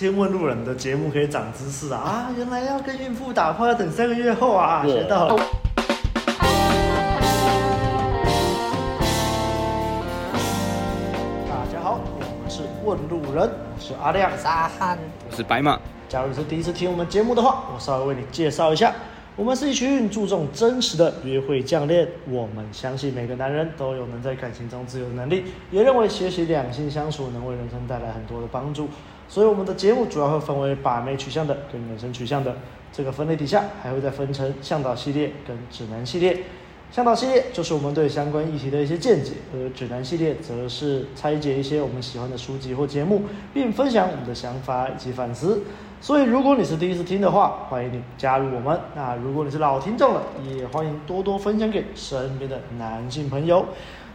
天问路人的节目可以长知识啊！啊，原来要跟孕妇打炮要等三个月后啊！学到了。大家好，我们是问路人，我是阿亮，沙汉，我是白马。假如是第一次听我们节目的话，我稍微为你介绍一下，我们是一群注重真实的约会教练。我们相信每个男人都有能在感情中自由的能力，也认为学习两性相处能为人生带来很多的帮助。所以我们的节目主要会分为把妹取向的跟人生取向的这个分类底下，还会再分成向导系列跟指南系列。向导系列就是我们对相关议题的一些见解，而指南系列则是拆解一些我们喜欢的书籍或节目，并分享我们的想法以及反思。所以如果你是第一次听的话，欢迎你加入我们。那如果你是老听众了，也欢迎多多分享给身边的男性朋友。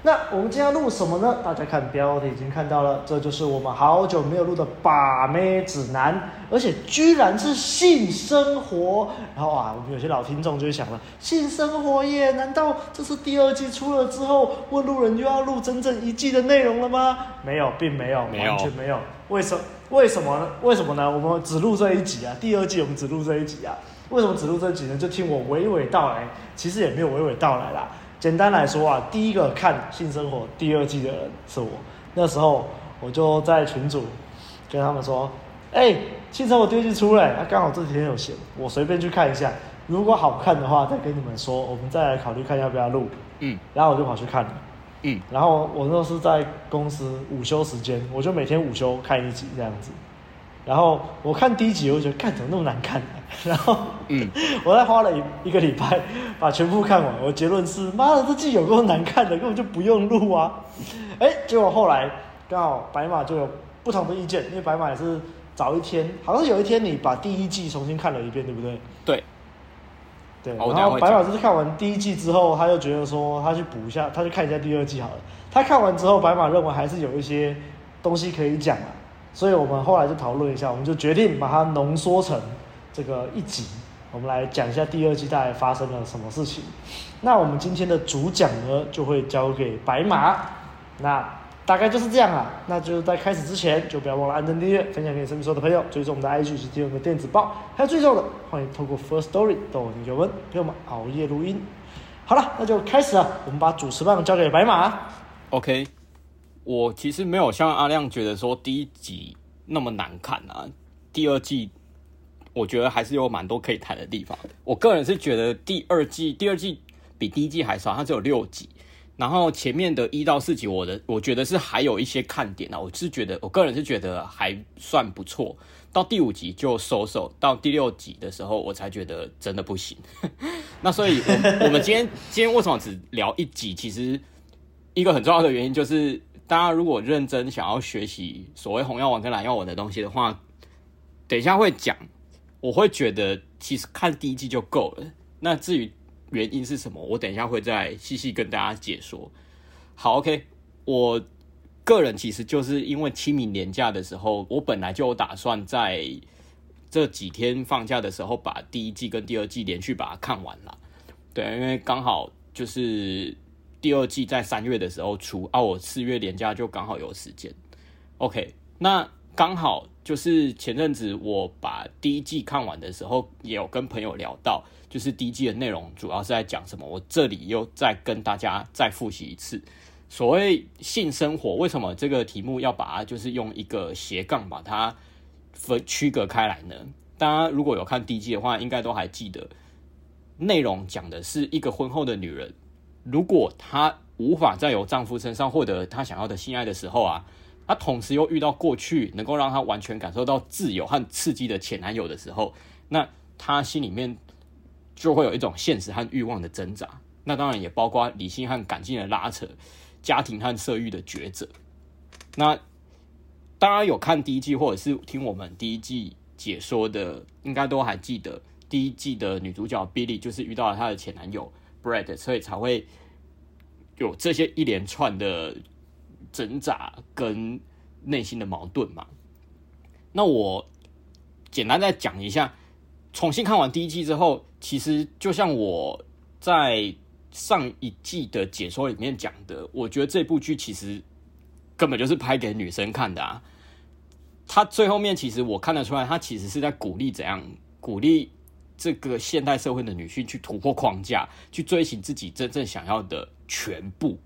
那我们今天要录什么呢？大家看标题已经看到了，这就是我们好久没有录的把妹指南，而且居然是性生活。然后啊，我们有些老听众就会想了，性生活耶？难道这是第二季出了之后，问路人就要录整整一季的内容了吗？没有，并没有，完全没有。为什为什么呢？为什么呢？我们只录这一集啊，第二季我们只录这一集啊。为什么只录这一集呢？就听我娓娓道来，其实也没有娓娓道来啦。简单来说啊，第一个看性生活第二季的人是我。那时候我就在群组跟他们说：“哎、欸，性生活第二季出来，刚好这几天有闲，我随便去看一下。如果好看的话，再跟你们说，我们再来考虑看要不要录。”嗯，然后我就跑去看了。嗯，然后我那时候是在公司午休时间，我就每天午休看一集这样子。然后我看第一集，我就觉得看怎么那么难看，啊，然后，嗯，我再花了一一个礼拜把全部看完。我结论是，妈的，这季有够难看的，根本就不用录啊！哎，结果后来刚好白马就有不同的意见，因为白马也是早一天，好像有一天你把第一季重新看了一遍，对不对？对，对。然后白马就是看完第一季之后，他就觉得说他去补一下，他去看一下第二季好了。他看完之后，白马认为还是有一些东西可以讲啊。所以我们后来就讨论一下，我们就决定把它浓缩成这个一集，我们来讲一下第二季大概发生了什么事情。那我们今天的主讲呢，就会交给白马。那大概就是这样啊。那就在开始之前，就不要忘了按赞、订阅、分享给身边所有的朋友，追踪我们的 IG 及订阅我们的电子报。还有最重要的，欢迎透过 First Story 逗你有文陪我们熬夜录音。好了，那就开始了。我们把主持棒交给白马。OK。我其实没有像阿亮觉得说第一集那么难看啊，第二季我觉得还是有蛮多可以谈的地方。我个人是觉得第二季第二季比第一季还少，它只有六集，然后前面的一到四集，我的我觉得是还有一些看点啊。我是觉得我个人是觉得还算不错，到第五集就收手，到第六集的时候我才觉得真的不行。那所以我，我 我们今天今天为什么只聊一集？其实一个很重要的原因就是。大家如果认真想要学习所谓红药丸跟蓝药丸的东西的话，等一下会讲。我会觉得其实看第一季就够了。那至于原因是什么，我等一下会再细细跟大家解说。好，OK，我个人其实就是因为清明连假的时候，我本来就有打算在这几天放假的时候把第一季跟第二季连续把它看完了。对，因为刚好就是。第二季在三月的时候出啊，我四月连假就刚好有时间。OK，那刚好就是前阵子我把第一季看完的时候，也有跟朋友聊到，就是第一季的内容主要是在讲什么。我这里又再跟大家再复习一次，所谓性生活，为什么这个题目要把它就是用一个斜杠把它分区隔开来呢？大家如果有看第一季的话，应该都还记得，内容讲的是一个婚后的女人。如果她无法在由丈夫身上获得她想要的性爱的时候啊，她同时又遇到过去能够让她完全感受到自由和刺激的前男友的时候，那她心里面就会有一种现实和欲望的挣扎。那当然也包括理性和感性的拉扯，家庭和色欲的抉择。那大家有看第一季或者是听我们第一季解说的，应该都还记得第一季的女主角 Billy 就是遇到了她的前男友。Brad，所以才会有这些一连串的挣扎跟内心的矛盾嘛。那我简单再讲一下，重新看完第一季之后，其实就像我在上一季的解说里面讲的，我觉得这部剧其实根本就是拍给女生看的啊。他最后面其实我看得出来，他其实是在鼓励怎样鼓励这个现代社会的女性去突破框架，去追寻自己真正想要的全部。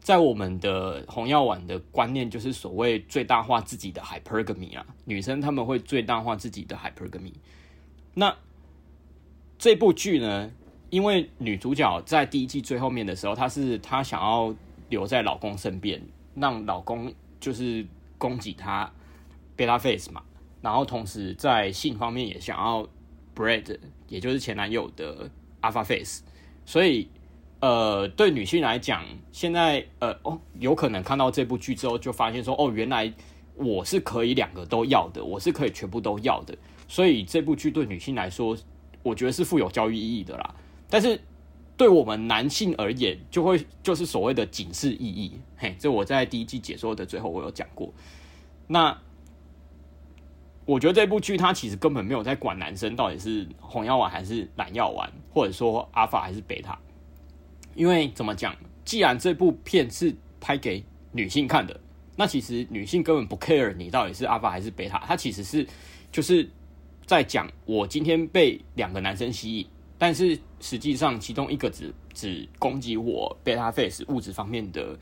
在我们的红药丸的观念，就是所谓最大化自己的 hypergamy 啊，女生她们会最大化自己的 hypergamy。那这部剧呢，因为女主角在第一季最后面的时候，她是她想要留在老公身边，让老公就是供给她 beta face 嘛，然后同时在性方面也想要 Brad，也就是前男友的 alpha face，所以。呃，对女性来讲，现在呃哦，有可能看到这部剧之后，就发现说，哦，原来我是可以两个都要的，我是可以全部都要的。所以这部剧对女性来说，我觉得是富有教育意义的啦。但是对我们男性而言，就会就是所谓的警示意义。嘿，这我在第一季解说的最后我有讲过。那我觉得这部剧它其实根本没有在管男生到底是红药丸还是蓝药丸，或者说阿法还是贝塔。因为怎么讲？既然这部片是拍给女性看的，那其实女性根本不 care 你到底是阿法还是贝塔，它其实是就是在讲我今天被两个男生吸引，但是实际上其中一个只只攻击我贝塔 face 物质方面的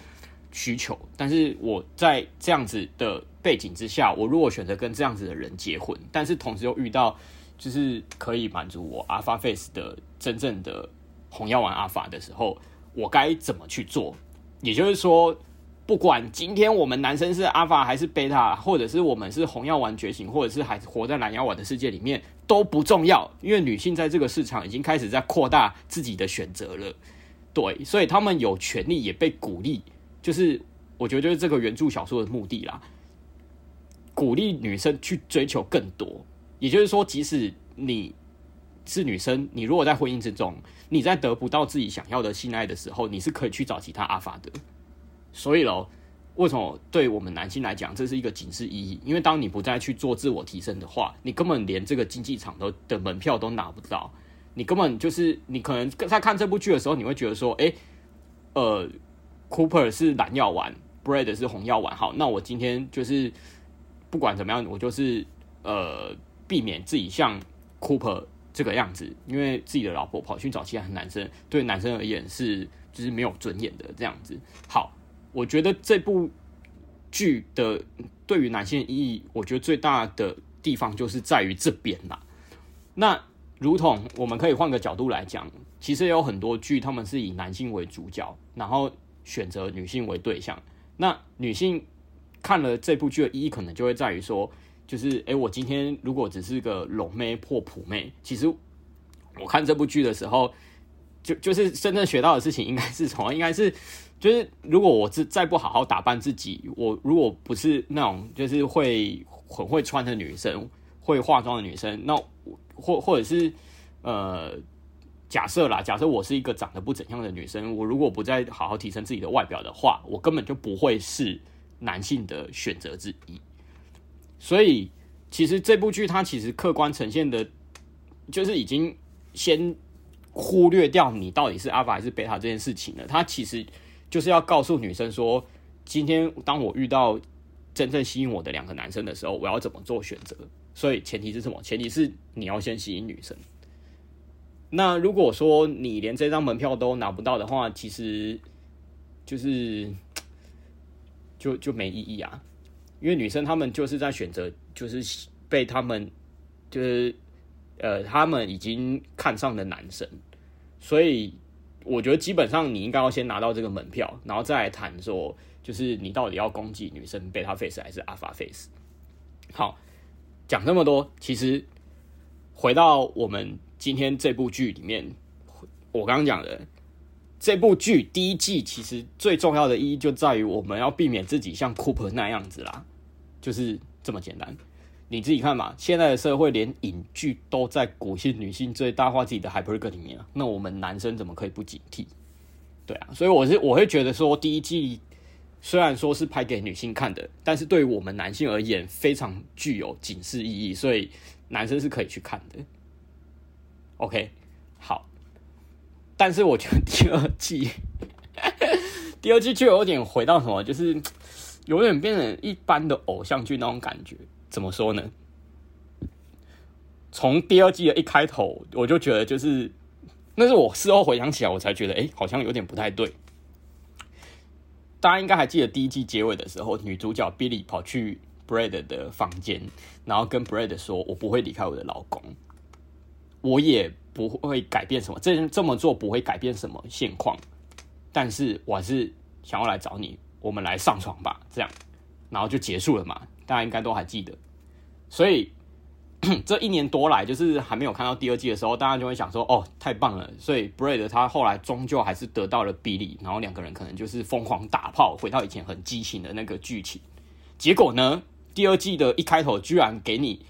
需求，但是我在这样子的背景之下，我如果选择跟这样子的人结婚，但是同时又遇到就是可以满足我阿法 face 的真正的。红药丸阿法的时候，我该怎么去做？也就是说，不管今天我们男生是阿法还是贝塔，或者是我们是红药丸觉醒，或者是还活在蓝药丸的世界里面，都不重要，因为女性在这个市场已经开始在扩大自己的选择了。对，所以他们有权利，也被鼓励。就是我觉得，就是这个原著小说的目的啦，鼓励女生去追求更多。也就是说，即使你。是女生，你如果在婚姻之中，你在得不到自己想要的性爱的时候，你是可以去找其他阿法的。所以喽，为什么对我们男性来讲，这是一个警示意义？因为当你不再去做自我提升的话，你根本连这个竞技场都的门票都拿不到。你根本就是，你可能在看这部剧的时候，你会觉得说，哎，呃，Cooper 是蓝药丸，Bread 是红药丸。好，那我今天就是不管怎么样，我就是呃，避免自己像 Cooper。这个样子，因为自己的老婆跑去找其他男生，对男生而言是就是没有尊严的这样子。好，我觉得这部剧的对于男性意义，我觉得最大的地方就是在于这边啦。那如同我们可以换个角度来讲，其实有很多剧，他们是以男性为主角，然后选择女性为对象。那女性看了这部剧的意义，可能就会在于说。就是，哎、我今天如果只是个龙妹或普妹，其实我看这部剧的时候，就就是真正学到的事情，应该是从，应该是，就是如果我是再不好好打扮自己，我如果不是那种就是会很会穿的女生，会化妆的女生，那或或者是呃，假设啦，假设我是一个长得不怎样的女生，我如果不再好好提升自己的外表的话，我根本就不会是男性的选择之一。所以，其实这部剧它其实客观呈现的，就是已经先忽略掉你到底是阿法还是贝塔这件事情了。它其实就是要告诉女生说，今天当我遇到真正吸引我的两个男生的时候，我要怎么做选择。所以前提是什么？前提是你要先吸引女生。那如果说你连这张门票都拿不到的话，其实就是就就没意义啊。因为女生她们就是在选择，就是被他们就是呃，他们已经看上的男生，所以我觉得基本上你应该要先拿到这个门票，然后再来谈说，就是你到底要攻击女生贝塔 face 还是阿法 face。好，讲这么多，其实回到我们今天这部剧里面，我刚刚讲的这部剧第一季，其实最重要的意义就在于我们要避免自己像 Cooper 那样子啦。就是这么简单，你自己看嘛。现在的社会连影剧都在鼓励女性最大化自己的 hypergamy 里面，那我们男生怎么可以不警惕？对啊，所以我是我会觉得说，第一季虽然说是拍给女性看的，但是对于我们男性而言非常具有警示意义，所以男生是可以去看的。OK，好，但是我觉得第二季，第二季就有点回到什么，就是。有点变成一般的偶像剧那种感觉。怎么说呢？从第二季的一开头，我就觉得就是，那是我事后回想起来，我才觉得，哎、好像有点不太对。大家应该还记得第一季结尾的时候，女主角 Billy 跑去 Bread 的房间，然后跟 Bread 说：“我不会离开我的老公，我也不会改变什么，这这么做不会改变什么现况，但是我还是想要来找你，我们来上床吧。”这样，然后就结束了嘛。大家应该都还记得，所以。这一年多来，就是还没有看到第二季的时候，大家就会想说：“哦，太棒了！”所以 Brad 他后来终究还是得到了 Billy，然后两个人可能就是疯狂打炮，回到以前很激情的那个剧情。结果呢，第二季的一开头居然给你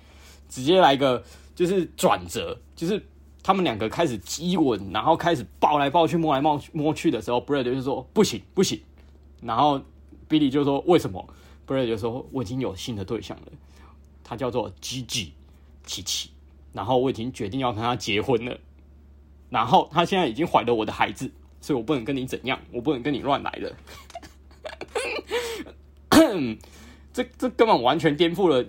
直接来一个就是转折，就是他们两个开始激吻，然后开始抱来抱去、摸来摸去摸去的时候，Brad 就说：“不行，不行。”然后 Billy 就说：“为什么？”Brad 就说：“我已经有新的对象了，他叫做 Gigi。”琪琪，然后我已经决定要跟他结婚了，然后他现在已经怀了我的孩子，所以我不能跟你怎样，我不能跟你乱来了。这这根本完全颠覆了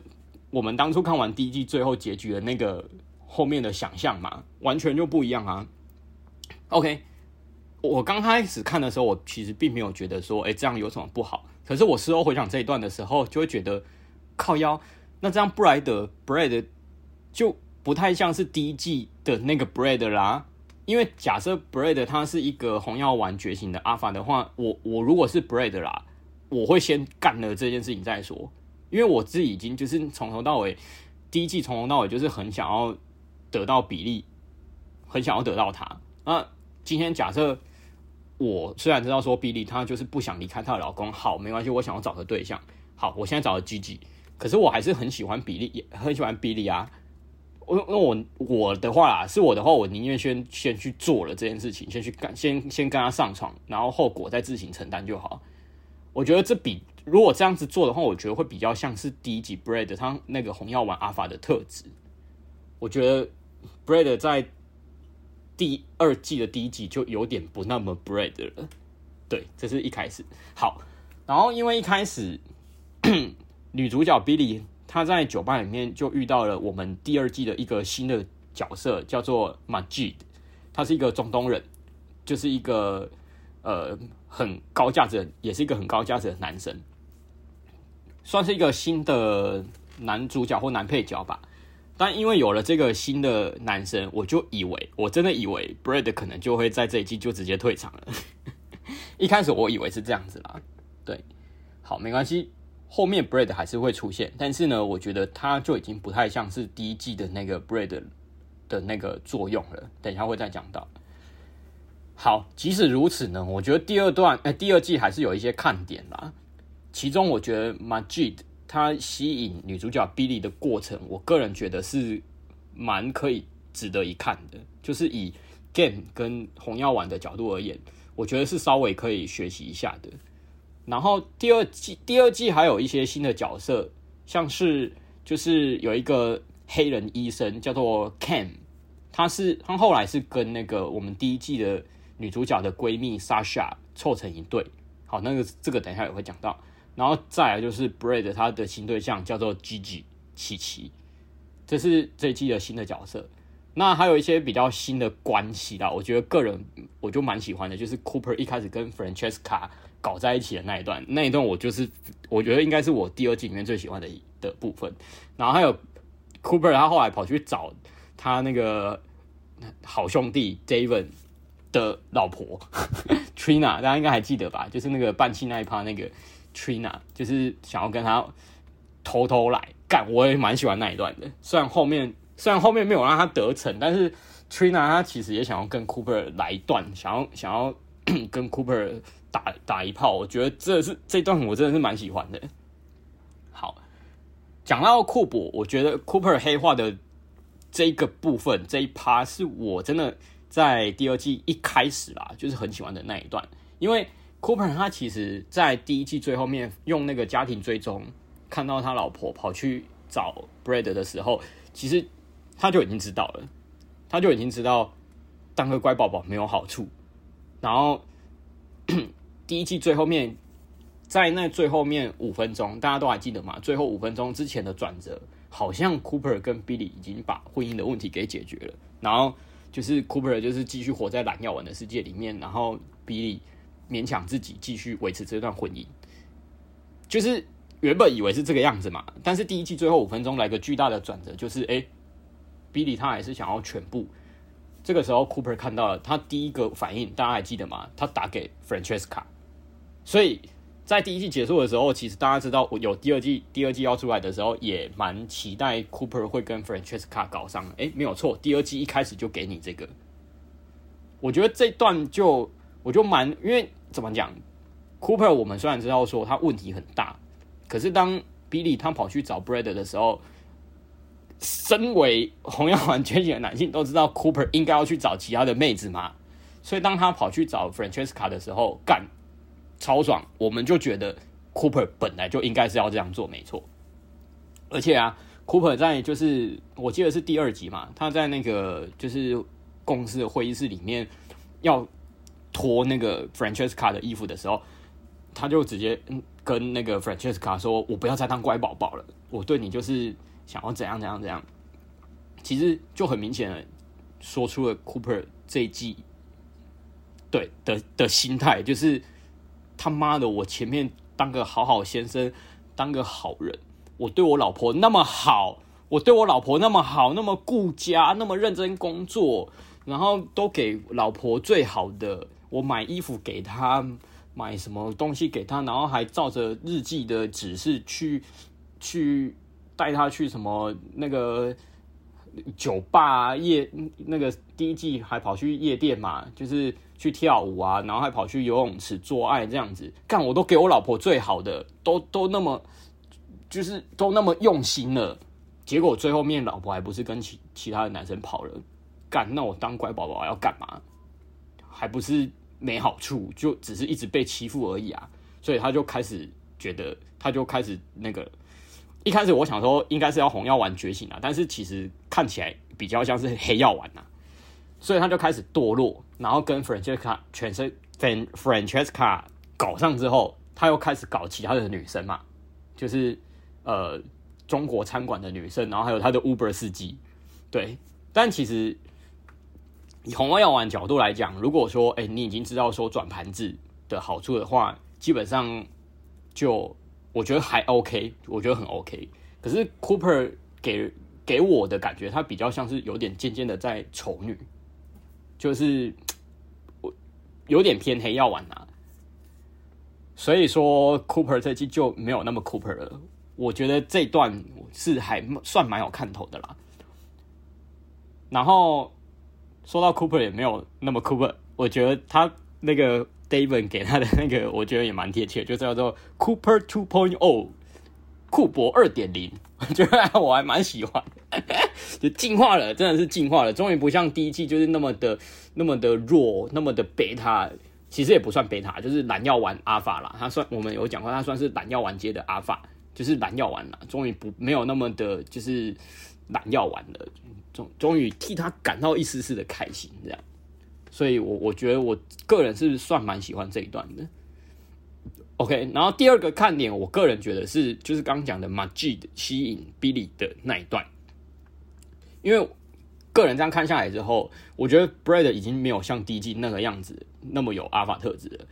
我们当初看完第一季最后结局的那个后面的想象嘛，完全就不一样啊。OK，我刚开始看的时候，我其实并没有觉得说，哎，这样有什么不好。可是我事后回想这一段的时候，就会觉得靠腰，那这样布莱德布莱德。就不太像是第一季的那个 Brad 啦，因为假设 Brad 他是一个红药丸觉醒的阿法的话，我我如果是 Brad 啦，我会先干了这件事情再说，因为我自己已经就是从头到尾，第一季从头到尾就是很想要得到比利，很想要得到他。那今天假设我虽然知道说比利他就是不想离开她的老公，好，没关系，我想要找个对象，好，我现在找了 Gigi，可是我还是很喜欢比利，也很喜欢比利啊。我那我我的话啦，是我的话，我宁愿先先去做了这件事情，先去干，先先跟他上床，然后后果再自行承担就好。我觉得这比如果这样子做的话，我觉得会比较像是第一集 Bread 他那个红药丸阿法的特质。我觉得 Bread 在第二季的第一集就有点不那么 Bread 了。对，这是一开始好，然后因为一开始 女主角 Billy。她在酒吧里面就遇到了我们第二季的一个新的角色，叫做 Majid。他是一个中东人，就是一个呃很高价值，也是一个很高价值的男生，算是一个新的男主角或男配角吧。但因为有了这个新的男生，我就以为，我真的以为 Brad 可能就会在这一季就直接退场了。一开始我以为是这样子啦，对，好，没关系。后面 Brad 还是会出现，但是呢，我觉得他就已经不太像是第一季的那个 Brad 的那个作用了。等一下会再讲到。好，即使如此呢，我觉得第二段，哎，第二季还是有一些看点啦。其中，我觉得 Majid 他吸引女主角 Billy 的过程，我个人觉得是蛮可以值得一看的。就是以 Game 跟红药丸的角度而言，我觉得是稍微可以学习一下的。然后第二季，第二季还有一些新的角色，像是就是有一个黑人医生叫做 Cam，他是他后来是跟那个我们第一季的女主角的闺蜜 Sasha 凑成一对。好，那个这个等一下也会讲到。然后再来就是 Brad 他的新对象叫做 Gigi 琪琪，这是这一季的新的角色。那还有一些比较新的关系啦，我觉得个人我就蛮喜欢的，就是 Cooper 一开始跟 Francesca。搞在一起的那一段，那一段我就是我觉得应该是我第二季里面最喜欢的的部分。然后还有 Cooper，他后来跑去找他那个好兄弟 David 的老婆 Trina，大家应该还记得吧？就是那个半气那一趴那个 Trina，就是想要跟他偷偷来干。我也蛮喜欢那一段的，虽然后面虽然后面没有让他得逞，但是 Trina 他其实也想要跟 Cooper 来一段，想要想要 跟 Cooper。打打一炮，我觉得这是这段我真的是蛮喜欢的。好，讲到库珀，我觉得 Cooper 黑化的这个部分这一趴是我真的在第二季一开始啦，就是很喜欢的那一段。因为 Cooper 他其实在第一季最后面用那个家庭追踪，看到他老婆跑去找 Brad 的时候，其实他就已经知道了，他就已经知道当个乖宝宝没有好处，然后。第一季最后面在那最后面五分钟，大家都还记得吗？最后五分钟之前的转折，好像 Cooper 跟 Billy 已经把婚姻的问题给解决了，然后就是 Cooper 就是继续活在蓝药丸的世界里面，然后 Billy 勉强自己继续维持这段婚姻，就是原本以为是这个样子嘛，但是第一季最后五分钟来个巨大的转折，就是哎、欸、，Billy 他还是想要全部。这个时候 Cooper 看到了，他第一个反应大家还记得吗？他打给 Francesca，所以。在第一季结束的时候，其实大家知道我有第二季，第二季要出来的时候，也蛮期待 Cooper 会跟 Francesca 搞上。哎，没有错，第二季一开始就给你这个。我觉得这段就我就蛮，因为怎么讲，Cooper 我们虽然知道说他问题很大，可是当 Billy 他跑去找 Brad 的时候，身为红药丸觉醒的男性都知道 Cooper 应该要去找其他的妹子嘛，所以当他跑去找 Francesca 的时候，干。超爽，我们就觉得 Cooper 本来就应该是要这样做，没错。而且啊，Cooper 在就是我记得是第二集嘛，他在那个就是公司的会议室里面要脱那个 Francesca 的衣服的时候，他就直接跟那个 Francesca 说：“我不要再当乖宝宝了，我对你就是想要怎样怎样怎样。”其实就很明显的说出了 Cooper 这一季对的的心态，就是。他妈的！我前面当个好好先生，当个好人，我对我老婆那么好，我对我老婆那么好，那么顾家，那么认真工作，然后都给老婆最好的。我买衣服给她，买什么东西给她，然后还照着日记的指示去去带她去什么那个酒吧夜，那个第一季还跑去夜店嘛，就是。去跳舞啊，然后还跑去游泳池做爱，这样子干，我都给我老婆最好的，都都那么，就是都那么用心了，结果最后面老婆还不是跟其其他的男生跑了，干，那我当乖宝宝要干嘛？还不是没好处，就只是一直被欺负而已啊，所以他就开始觉得，他就开始那个，一开始我想说应该是要红药丸觉醒啊，但是其实看起来比较像是黑药丸呐、啊。所以他就开始堕落，然后跟 Francesca 全身 Francesca 搞上之后，他又开始搞其他的女生嘛，就是呃中国餐馆的女生，然后还有他的 Uber 司机，对。但其实以红药丸角度来讲，如果说哎、你已经知道说转盘子的好处的话，基本上就我觉得还 OK，我觉得很 OK。可是 Cooper 给给我的感觉，他比较像是有点渐渐的在丑女。就是我有点偏黑药丸呐、啊，所以说 Cooper 这季就没有那么 Cooper 了。我觉得这段是还算蛮有看头的啦。然后说到 Cooper 也没有那么 Cooper，我觉得他那个 David 给他的那个，我觉得也蛮贴切，就叫做 Cooper 2.0。库珀二点零，我觉得我还蛮喜欢，就进化了，真的是进化了，终于不像第一季就是那么的那么的弱，那么的贝塔，其实也不算贝塔，就是蓝药丸阿法啦。他算我们有讲过，他算是蓝药丸界的阿法，就是蓝药丸啦。终于不没有那么的，就是懒药丸的，终终于替他感到一丝丝的开心，这样。所以我我觉得我个人是算蛮喜欢这一段的。OK，然后第二个看点，我个人觉得是就是刚讲的 Majid 吸引 Billy 的那一段，因为个人这样看下来之后，我觉得 Bread 已经没有像第一季那个样子那么有阿法特质了，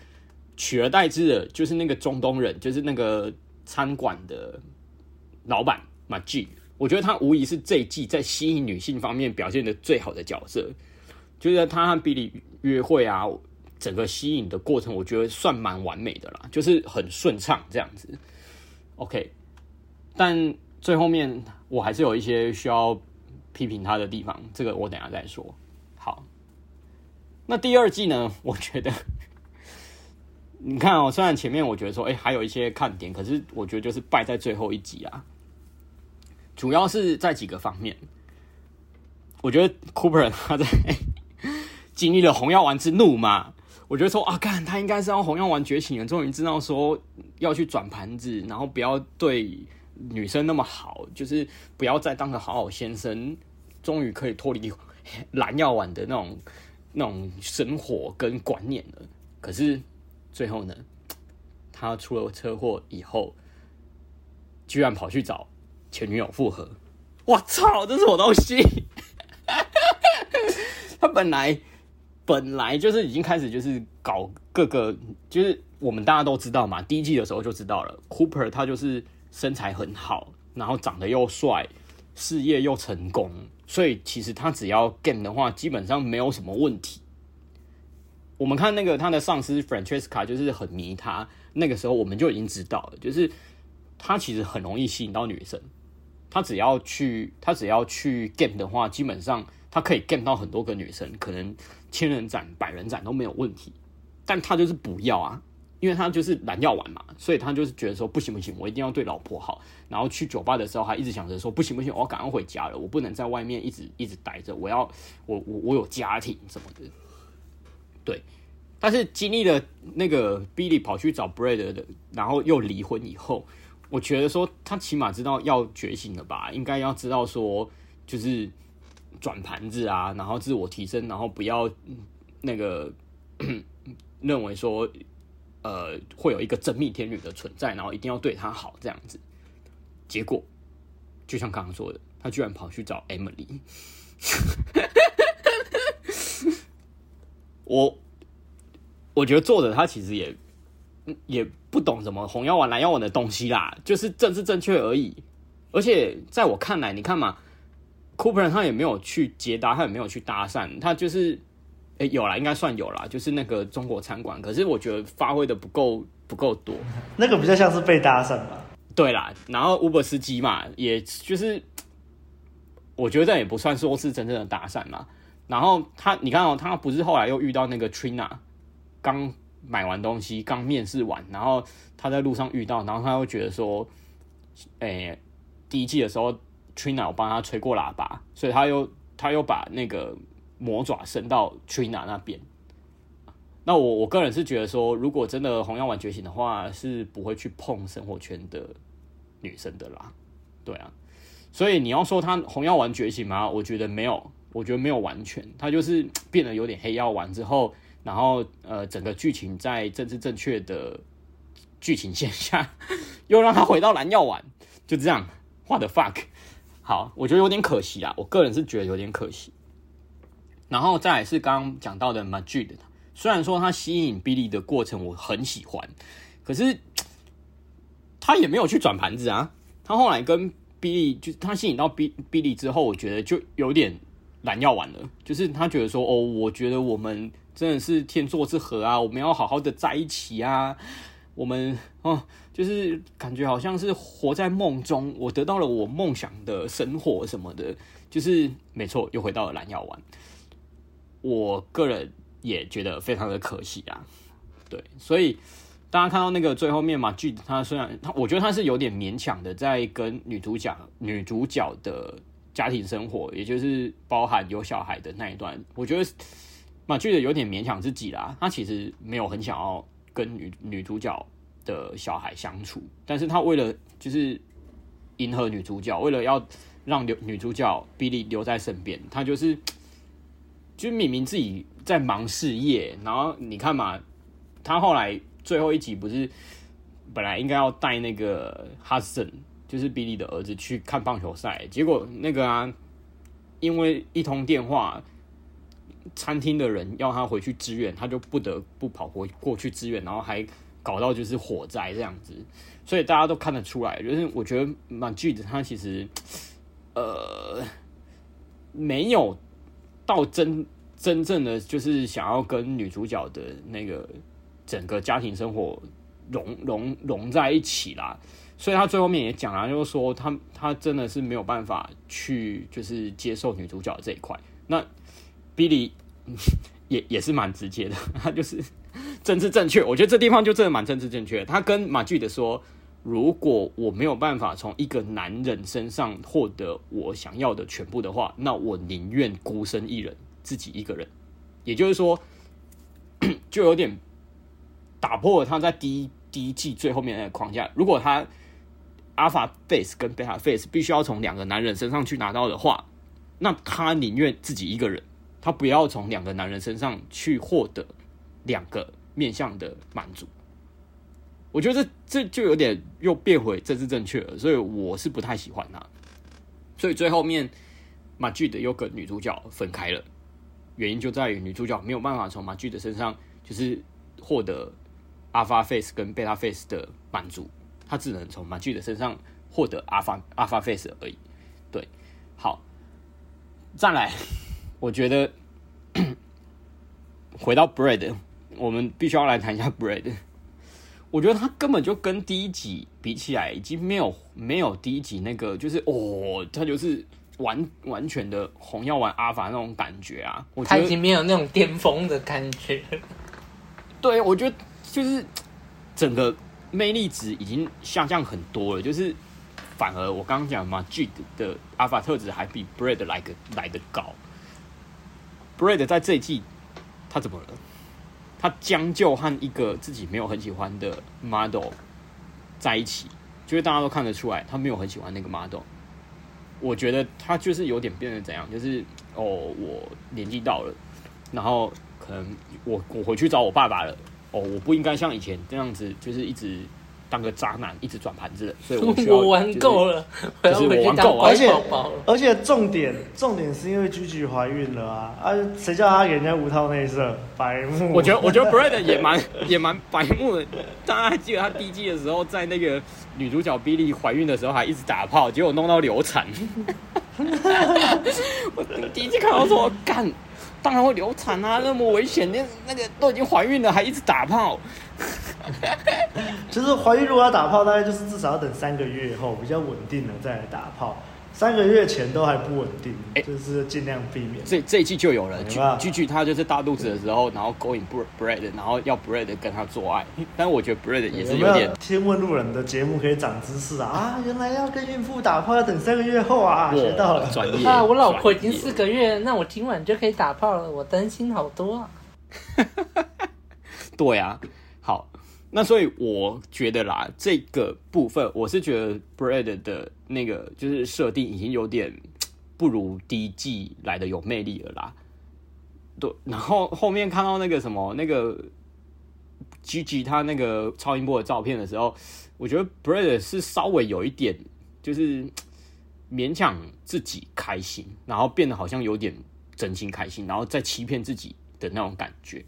取而代之的就是那个中东人，就是那个餐馆的老板 Majid，我觉得他无疑是这一季在吸引女性方面表现的最好的角色，就是他和比利约会啊。整个吸引的过程，我觉得算蛮完美的啦，就是很顺畅这样子。OK，但最后面我还是有一些需要批评他的地方，这个我等下再说。好，那第二季呢？我觉得你看哦，虽然前面我觉得说，哎，还有一些看点，可是我觉得就是败在最后一集啊，主要是在几个方面。我觉得 Cooper 他在经历了红药丸之怒嘛。我觉得说啊，干他应该是让红药丸觉醒了，终于知道说要去转盘子，然后不要对女生那么好，就是不要再当个好好先生，终于可以脱离蓝药丸的那种那种生活跟观念了。可是最后呢，他出了车祸以后，居然跑去找前女友复合。我操，这是什么东西？他本来本来就是已经开始就是搞各个，就是我们大家都知道嘛，第一季的时候就知道了，Cooper 他就是身材很好，然后长得又帅，事业又成功，所以其实他只要 game 的话，基本上没有什么问题。我们看那个他的上司 Francesca 就是很迷他，那个时候我们就已经知道了，就是他其实很容易吸引到女生。他只要去，他只要去 game 的话，基本上他可以 game 到很多个女生，可能千人斩、百人斩都没有问题。但他就是不要啊，因为他就是懒药丸嘛，所以他就是觉得说不行不行，我一定要对老婆好。然后去酒吧的时候，还一直想着说不行不行，我要赶快回家了，我不能在外面一直一直待着，我要我我我有家庭什么的。对，但是经历了那个 Billy 跑去找 Brad 的，然后又离婚以后。我觉得说他起码知道要觉醒了吧，应该要知道说就是转盘子啊，然后自我提升，然后不要那个 认为说呃会有一个真命天女的存在，然后一定要对他好这样子。结果就像刚刚说的，他居然跑去找 Emily。我我觉得作者他其实也。也不懂什么红药丸、蓝药丸的东西啦，就是政治正确而已。而且在我看来，你看嘛，Cooper 他也没有去接搭，他也没有去搭讪，他就是，哎、欸，有啦，应该算有啦，就是那个中国餐馆。可是我觉得发挥的不够不够多，那个比较像是被搭讪吧。对啦，然后 Uber 司机嘛，也就是，我觉得这也不算说是真正的搭讪嘛。然后他，你看哦、他不是后来又遇到那个 Trina，刚。买完东西，刚面试完，然后他在路上遇到，然后他又觉得说，诶、第一季的时候，Trina 有帮他吹过喇叭，所以他又他又把那个魔爪伸到 Trina 那边。那我我个人是觉得说，如果真的红药丸觉醒的话，是不会去碰生活圈的女生的啦。对啊，所以你要说他红药丸觉醒吗？我觉得没有，我觉得没有完全，他就是变得有点黑药丸之后。然后，呃，整个剧情在政治正确的剧情线下，又让他回到蓝药丸，就这样画的 fuck？好，我觉得有点可惜啊，我个人是觉得有点可惜。然后再来是刚刚讲到的 Majid，虽然说他吸引 Billy 的过程我很喜欢，可是他也没有去转盘子啊。他后来跟 Billy 就他吸引到 Billy 之后，我觉得就有点蓝药丸了，就是他觉得说，哦，我觉得我们。真的是天作之合啊！我们要好好的在一起啊！我们哦，就是感觉好像是活在梦中，我得到了我梦想的生活什么的，就是没错，又回到了蓝药丸。我个人也觉得非常的可惜啊。对，所以大家看到那个最后面嘛，剧他虽然他，我觉得他是有点勉强的在跟女主角女主角的家庭生活，也就是包含有小孩的那一段，我觉得。马剧的有点勉强自己啦，他其实没有很想要跟女女主角的小孩相处，但是他为了就是迎合女主角，为了要让女女主角比利留在身边，他就是就明明自己在忙事业，然后你看嘛，他后来最后一集不是本来应该要带那个 Hudson，就是比利的儿子去看棒球赛，结果那个啊，因为一通电话。餐厅的人要他回去支援，他就不得不跑回过去支援，然后还搞到就是火灾这样子，所以大家都看得出来，就是我觉得蛮剧的，他其实呃没有到真真正的就是想要跟女主角的那个整个家庭生活融融融在一起啦，所以他最后面也讲了，就是说他他真的是没有办法去就是接受女主角这一块，那。Billy 也也是蛮直接的，他就是政治正确。我觉得这地方就真的蛮政治正确。他跟马具的说：“如果我没有办法从一个男人身上获得我想要的全部的话，那我宁愿孤身一人，自己一个人。”也就是说，就有点打破了他在第一第一季最后面那个框架。如果他 Alpha Face 跟 Beta Face 必须要从两个男人身上去拿到的话，那他宁愿自己一个人。他不要从两个男人身上去获得两个面向的满足，我觉得这这就有点又变回政治正确了，所以我是不太喜欢他。所以最后面马具的又跟女主角分开了，原因就在于女主角没有办法从马具的身上就是获得 Alpha Face 跟 Beta Face 的满足，她只能从马具的身上获得 Alpha Alpha Face 而已。对，好，再来，我觉得 回到 Bread，我们必须要来谈一下 Bread。我觉得他根本就跟第一集比起来，已经没有没有第一集那个，就是哦，他就是完完全的红药丸阿法那种感觉啊。他已经没有那种巅峰的感觉。对，我觉得就是整个魅力值已经下降很多了，就是反而我刚刚讲嘛，G 的阿法特质还比 Bread 来个来得高。Brad 在这一季他怎么了？他将就和一个自己没有很喜欢的 model 在一起，就是大家都看得出来，他没有很喜欢那个 model。我觉得他就是有点变得怎样，就是哦，我年纪到了，然后可能我我回去找我爸爸了，哦，我不应该像以前这样子，就是一直。当个渣男一直转盘子，所以我需要、就是、我玩够了，就是我玩够了，而且而且重点重点是因为 Gigi 怀孕了啊啊！谁叫他给人家无套内射，白目。我觉得我觉得 Brad 也蛮 也蛮白目的。大家还记得他第一季的时候，在那个女主角 Billy 怀孕的时候，还一直打炮，结果弄到流产。我第一季看到说干，当然会流产啊，那么危险，那那个都已经怀孕了，还一直打炮。就是怀孕如果要打炮，大概就是至少要等三个月后比较稳定了再来打炮。三个月前都还不稳定，欸、就是尽量避免。这这一季就有了句句他就是大肚子的时候，然后勾引 Bread，然后要 Bread 跟他做爱。但我觉得 Bread 也是有点。天问路人的节目可以长知识啊！啊，原来要跟孕妇打炮要等三个月后啊！学到了，专业啊！我老婆已经四个月，那我今晚就可以打炮了，我担心好多啊。对啊，好。那所以我觉得啦，这个部分我是觉得 Bread 的那个就是设定已经有点不如第一季来的有魅力了啦。对，然后后面看到那个什么那个 Gigi 他那个超音波的照片的时候，我觉得 Bread 是稍微有一点就是勉强自己开心，然后变得好像有点真心开心，然后再欺骗自己的那种感觉。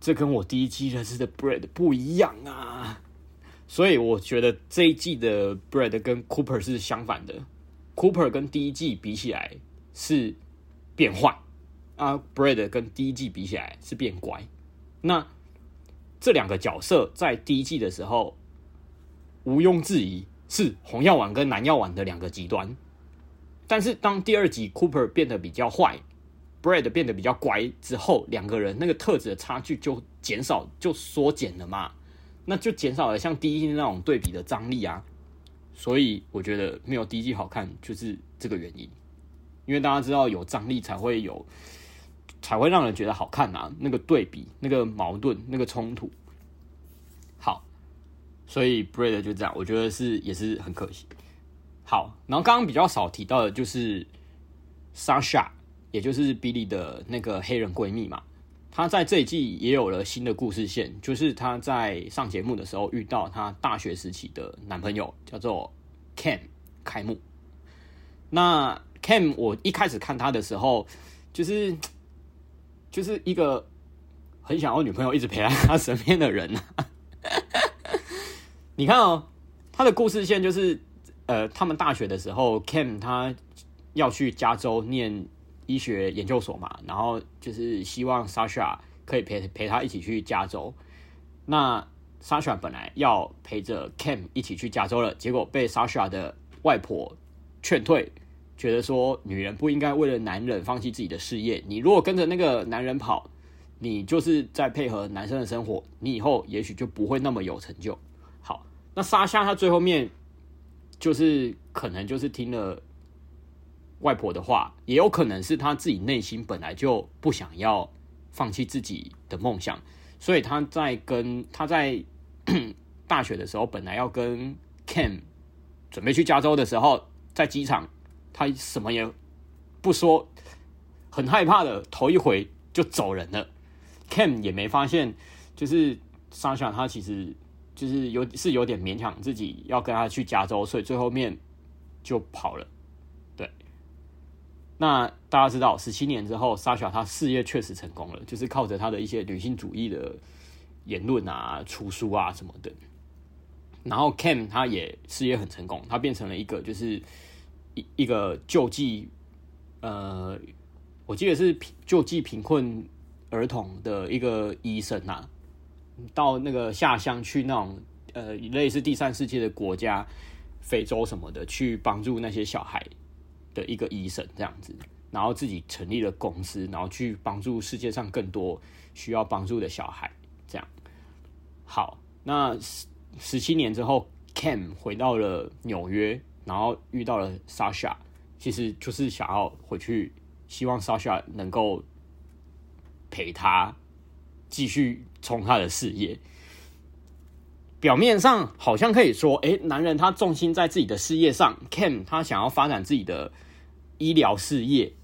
这跟我第一季认识的 Bread 不一样啊，所以我觉得这一季的 Bread 跟 Cooper 是相反的。Cooper 跟第一季比起来是变坏啊，Bread 跟第一季比起来是变乖。那这两个角色在第一季的时候，毋庸置疑是红药丸跟蓝药丸的两个极端。但是当第二集 Cooper 变得比较坏。Brad 变得比较乖之后，两个人那个特质的差距就减少，就缩减了嘛，那就减少了像第一季那种对比的张力啊。所以我觉得没有第一季好看，就是这个原因。因为大家知道有张力才会有，才会让人觉得好看啊。那个对比、那个矛盾、那个冲突，好，所以 Bread 就这样，我觉得是也是很可惜。好，然后刚刚比较少提到的就是 Sasha。也就是 Billy 的那个黑人闺蜜嘛，她在这一季也有了新的故事线，就是她在上节目的时候遇到她大学时期的男朋友，叫做 Cam 开幕。那 Cam 我一开始看他的时候，就是 就是一个很想要女朋友一直陪在他身边的人啊。你看哦，他的故事线就是，呃，他们大学的时候，Cam 他要去加州念。医学研究所嘛，然后就是希望 Sasha 可以陪陪他一起去加州。那 Sasha 本来要陪着 Cam 一起去加州了，结果被 Sasha 的外婆劝退，觉得说女人不应该为了男人放弃自己的事业。你如果跟着那个男人跑，你就是在配合男生的生活，你以后也许就不会那么有成就。好，那 Sasha 他最后面就是可能就是听了。外婆的话，也有可能是他自己内心本来就不想要放弃自己的梦想，所以他在跟他在大学的时候，本来要跟 Cam 准备去加州的时候，在机场他什么也不说，很害怕的头一回就走人了。Cam 也没发现，就是 Sasha 他其实就是有是有点勉强自己要跟他去加州，所以最后面就跑了。那大家知道，十七年之后，Sasha 他事业确实成功了，就是靠着他的一些女性主义的言论啊、出书啊什么的。然后 Cam 他也事业很成功，他变成了一个就是一一个救济，呃，我记得是救济贫困儿童的一个医生呐、啊。到那个下乡去那种呃类似第三世界的国家，非洲什么的，去帮助那些小孩的一个医生这样子，然后自己成立了公司，然后去帮助世界上更多需要帮助的小孩。这样，好，那十十七年之后，Cam 回到了纽约，然后遇到了 Sasha，其实就是想要回去，希望 Sasha 能够陪他继续。从他的事业，表面上好像可以说，哎、欸，男人他重心在自己的事业上，Cam 他想要发展自己的医疗事业，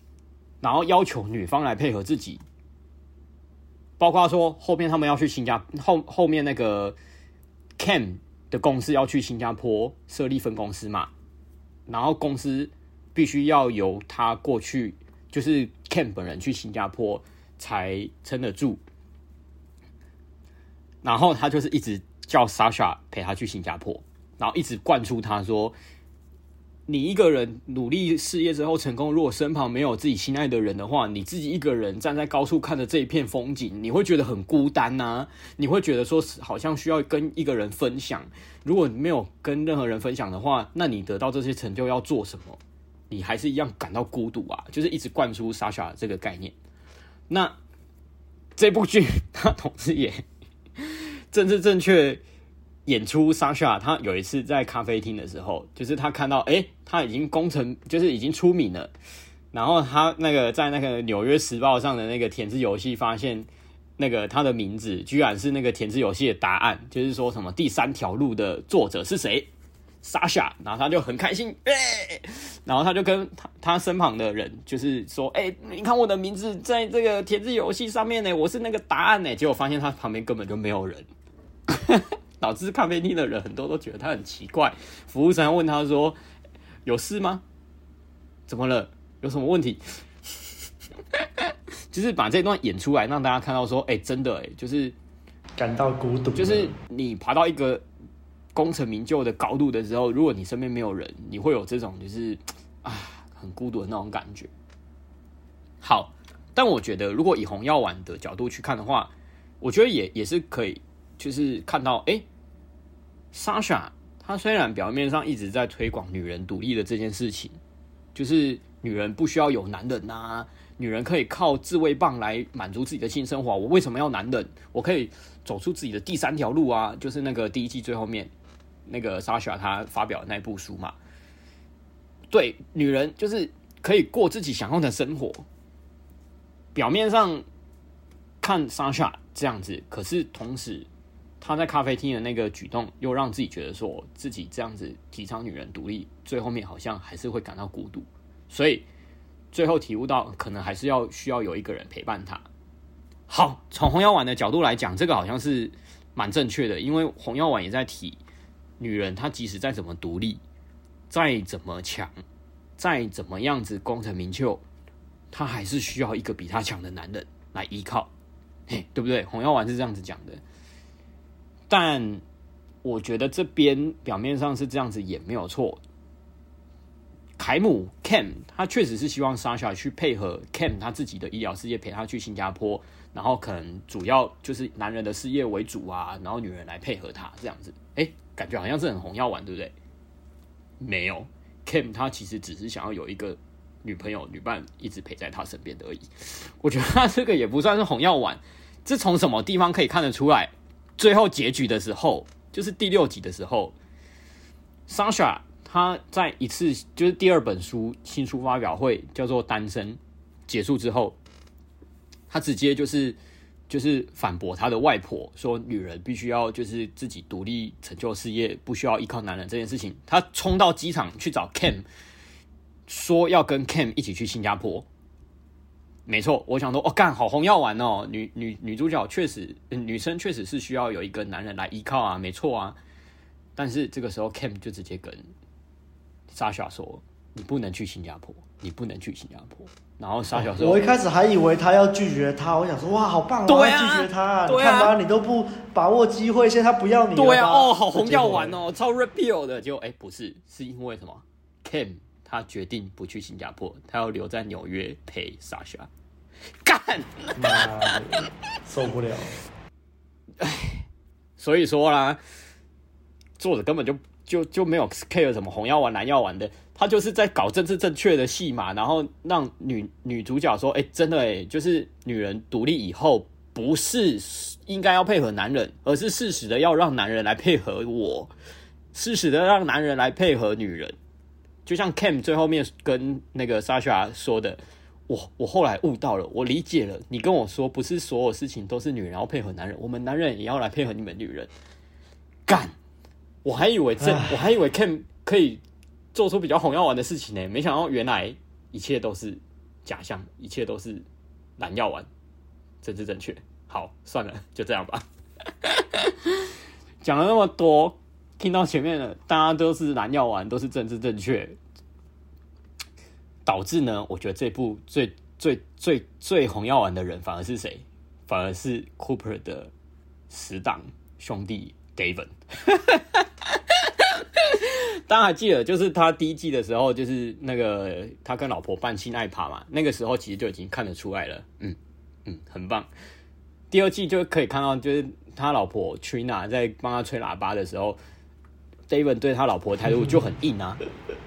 然后要求女方来配合自己，包括说后面他们要去新加后后面那个 Cam 的公司要去新加坡设立分公司嘛，然后公司必须要由他过去，就是 Cam 本人去新加坡才撑得住。然后他就是一直叫 Sasha 陪他去新加坡，然后一直灌输他说：“你一个人努力事业之后成功，如果身旁没有自己心爱的人的话，你自己一个人站在高处看着这一片风景，你会觉得很孤单呐。你会觉得说好像需要跟一个人分享。如果没有跟任何人分享的话，那你得到这些成就要做什么？你还是一样感到孤独啊！就是一直灌输 Sasha 这个概念。那这部剧他同时也。政治正确演出，Sasha 他有一次在咖啡厅的时候，就是他看到，哎、他已经功成，就是已经出名了。然后他那个在那个《纽约时报》上的那个填字游戏，发现那个他的名字居然是那个填字游戏的答案，就是说什么第三条路的作者是谁？Sasha，然后他就很开心，哎、然后他就跟他他身旁的人就是说，哎、你看我的名字在这个填字游戏上面呢，我是那个答案呢。结果发现他旁边根本就没有人。导致咖啡厅的人很多都觉得他很奇怪。服务生问他说：“有事吗？怎么了？有什么问题？” 就是把这段演出来，让大家看到说：“哎、欸，真的哎、欸，就是感到孤独。就是你爬到一个功成名就的高度的时候，如果你身边没有人，你会有这种就是啊很孤独的那种感觉。”好，但我觉得如果以红药丸的角度去看的话，我觉得也也是可以。就是看到，哎、欸，Sasha，她虽然表面上一直在推广女人独立的这件事情，就是女人不需要有男人呐、啊，女人可以靠自慰棒来满足自己的性生活。我为什么要男人？我可以走出自己的第三条路啊！就是那个第一季最后面，那个 Sasha 她发表的那部书嘛，对，女人就是可以过自己想要的生活。表面上看 Sasha 这样子，可是同时。他在咖啡厅的那个举动，又让自己觉得说自己这样子提倡女人独立，最后面好像还是会感到孤独，所以最后体悟到，可能还是要需要有一个人陪伴他。好，从红药丸的角度来讲，这个好像是蛮正确的，因为红药丸也在提，女人她即使再怎么独立，再怎么强，再怎么样子功成名就，她还是需要一个比她强的男人来依靠，嘿，对不对？红药丸是这样子讲的。但我觉得这边表面上是这样子也没有错。凯姆 Cam 他确实是希望沙夏去配合 Cam 他自己的医疗事业，陪他去新加坡，然后可能主要就是男人的事业为主啊，然后女人来配合他这样子。哎，感觉好像是很红药丸，对不对？没有，Cam 他其实只是想要有一个女朋友、女伴一直陪在他身边的而已。我觉得他这个也不算是红药丸，这从什么地方可以看得出来？最后结局的时候，就是第六集的时候，Sasha 他在一次就是第二本书新书发表会叫做《单身》结束之后，他直接就是就是反驳他的外婆说，女人必须要就是自己独立成就事业，不需要依靠男人这件事情。他冲到机场去找 Cam，说要跟 Cam 一起去新加坡。没错，我想说，哦，干好红药丸哦，女女女主角确实，女生确实是需要有一个男人来依靠啊，没错啊。但是这个时候，Cam 就直接跟 Sasha 说：“你不能去新加坡，你不能去新加坡。”然后 Sasha 说：“我一开始还以为他要拒绝他，我想说，哇，好棒，我要拒绝他，对啊，你看吧，你都不把握机会，现在他不要你了，对啊，哦，好红药丸哦，超 repeal 的，就哎，不是，是因为什么？Cam 他决定不去新加坡，他要留在纽约陪 Sasha。干，妈的，受不了！哎，所以说啦。”作者根本就就就没有 care 什么红药丸蓝药丸的，他就是在搞政治正确的戏嘛，然后让女女主角说：“哎、欸，真的哎、欸，就是女人独立以后，不是应该要配合男人，而是适时的要让男人来配合我，适时的让男人来配合女人。”就像 Cam 最后面跟那个 Sasha 说的：“我我后来悟到了，我理解了，你跟我说不是所有事情都是女人要配合男人，我们男人也要来配合你们女人，干。”我还以为这，我还以为 Cam 可以做出比较红药丸的事情呢，没想到原来一切都是假象，一切都是蓝药丸，政治正确。好，算了，就这样吧。讲了那么多，听到前面的大家都是蓝药丸，都是政治正确，导致呢，我觉得这部最最最最红药丸的人反而是谁？反而是 Cooper 的死党兄弟 David。大家还记得，就是他第一季的时候，就是那个他跟老婆办性爱趴嘛，那个时候其实就已经看得出来了，嗯嗯，很棒。第二季就可以看到，就是他老婆 Trina 在帮他吹喇叭的时候，David 对他老婆的态度就很硬啊，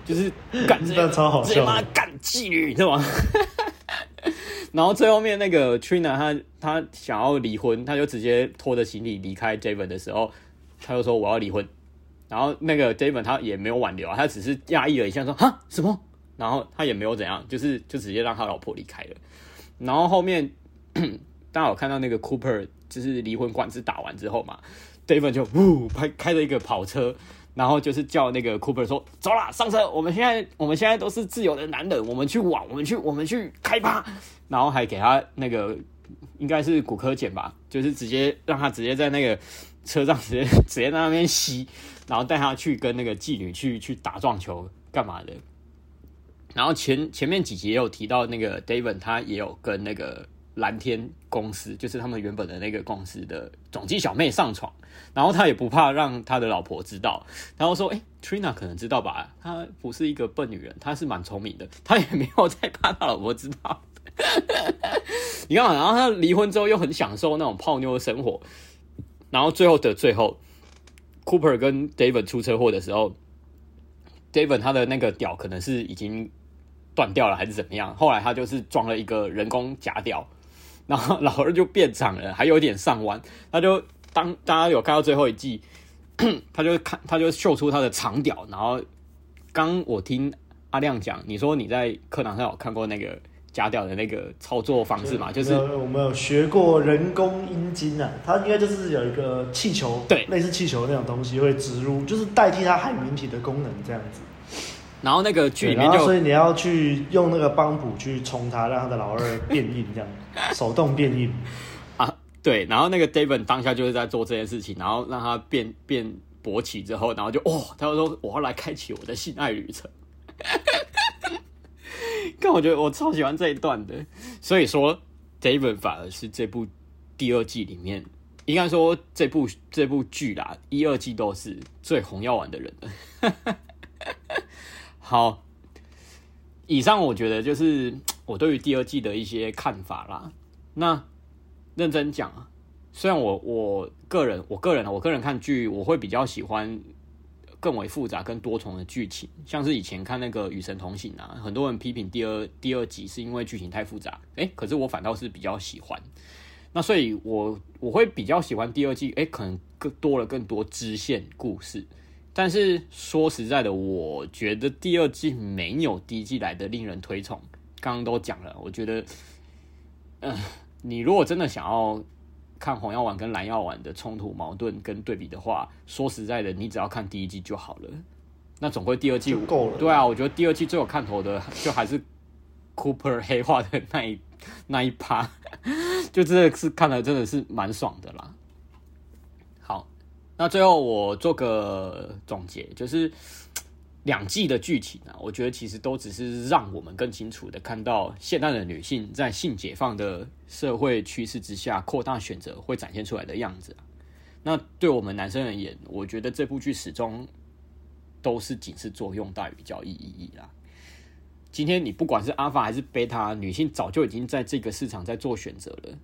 就是干这些超好笑，干妓女，知道吗？然后最后面那个 Trina 他他想要离婚，他就直接拖着行李离开 David 的时候，他就说我要离婚。然后那个 David 他也没有挽留啊，他只是讶异了一下，说哈什么？然后他也没有怎样，就是就直接让他老婆离开了。然后后面大家有看到那个 Cooper 就是离婚官司打完之后嘛，David 就呜开开着一个跑车，然后就是叫那个 Cooper 说走啦，上车，我们现在我们现在都是自由的男人，我们去玩，我们去我们去开趴，然后还给他那个应该是古柯碱吧，就是直接让他直接在那个车上 直接直接在那边吸。然后带他去跟那个妓女去去打撞球干嘛的？然后前前面几集也有提到那个 David，他也有跟那个蓝天公司，就是他们原本的那个公司的总机小妹上床，然后他也不怕让他的老婆知道，然后说：“哎，Trina 可能知道吧？她不是一个笨女人，她是蛮聪明的，她也没有在怕他老婆知道。”你看，然后他离婚之后又很享受那种泡妞的生活，然后最后的最后。Cooper 跟 David 出车祸的时候，David 他的那个屌可能是已经断掉了，还是怎么样？后来他就是装了一个人工假屌，然后老二就变长了，还有点上弯。他就当大家有看到最后一季，他就看他就秀出他的长屌。然后刚我听阿亮讲，你说你在课堂上有看过那个。假屌的那个操作方式嘛，就是我们有学过人工阴茎啊，它应该就是有一个气球，对，类似气球那种东西会植入，就是代替它海绵体的功能这样子。然后那个剧里面就，所以你要去用那个帮补去冲他，让他的老二变硬，这样手动变硬 啊，对。然后那个 David 当下就是在做这件事情，然后让他变变勃起之后，然后就哦，他就说我要来开启我的性爱旅程。但我觉得我超喜欢这一段的，所以说 David 反而是这部第二季里面，应该说这部这部剧啦，一二季都是最红药丸的人了。好，以上我觉得就是我对于第二季的一些看法啦。那认真讲啊，虽然我我个人我个人我个人看剧，我会比较喜欢。更为复杂、更多重的剧情，像是以前看那个《与神同行》啊，很多人批评第二第二集是因为剧情太复杂，诶，可是我反倒是比较喜欢。那所以我我会比较喜欢第二季，诶，可能更多了更多支线故事。但是说实在的，我觉得第二季没有第一季来的令人推崇。刚刚都讲了，我觉得，嗯、你如果真的想要。看红药丸跟蓝药丸的冲突矛盾跟对比的话，说实在的，你只要看第一季就好了。那总归第二季够了。对啊，我觉得第二季最有看头的，就还是 Cooper 黑化的那一 那一趴，就真的是看了真的是蛮爽的啦。那最后我做个总结，就是两季的剧情啊，我觉得其实都只是让我们更清楚的看到现代的女性在性解放的社会趋势之下，扩大选择会展现出来的样子。那对我们男生而言，我觉得这部剧始终都是警示作用大于教育意义啦。今天你不管是阿法还是贝塔，女性早就已经在这个市场在做选择了。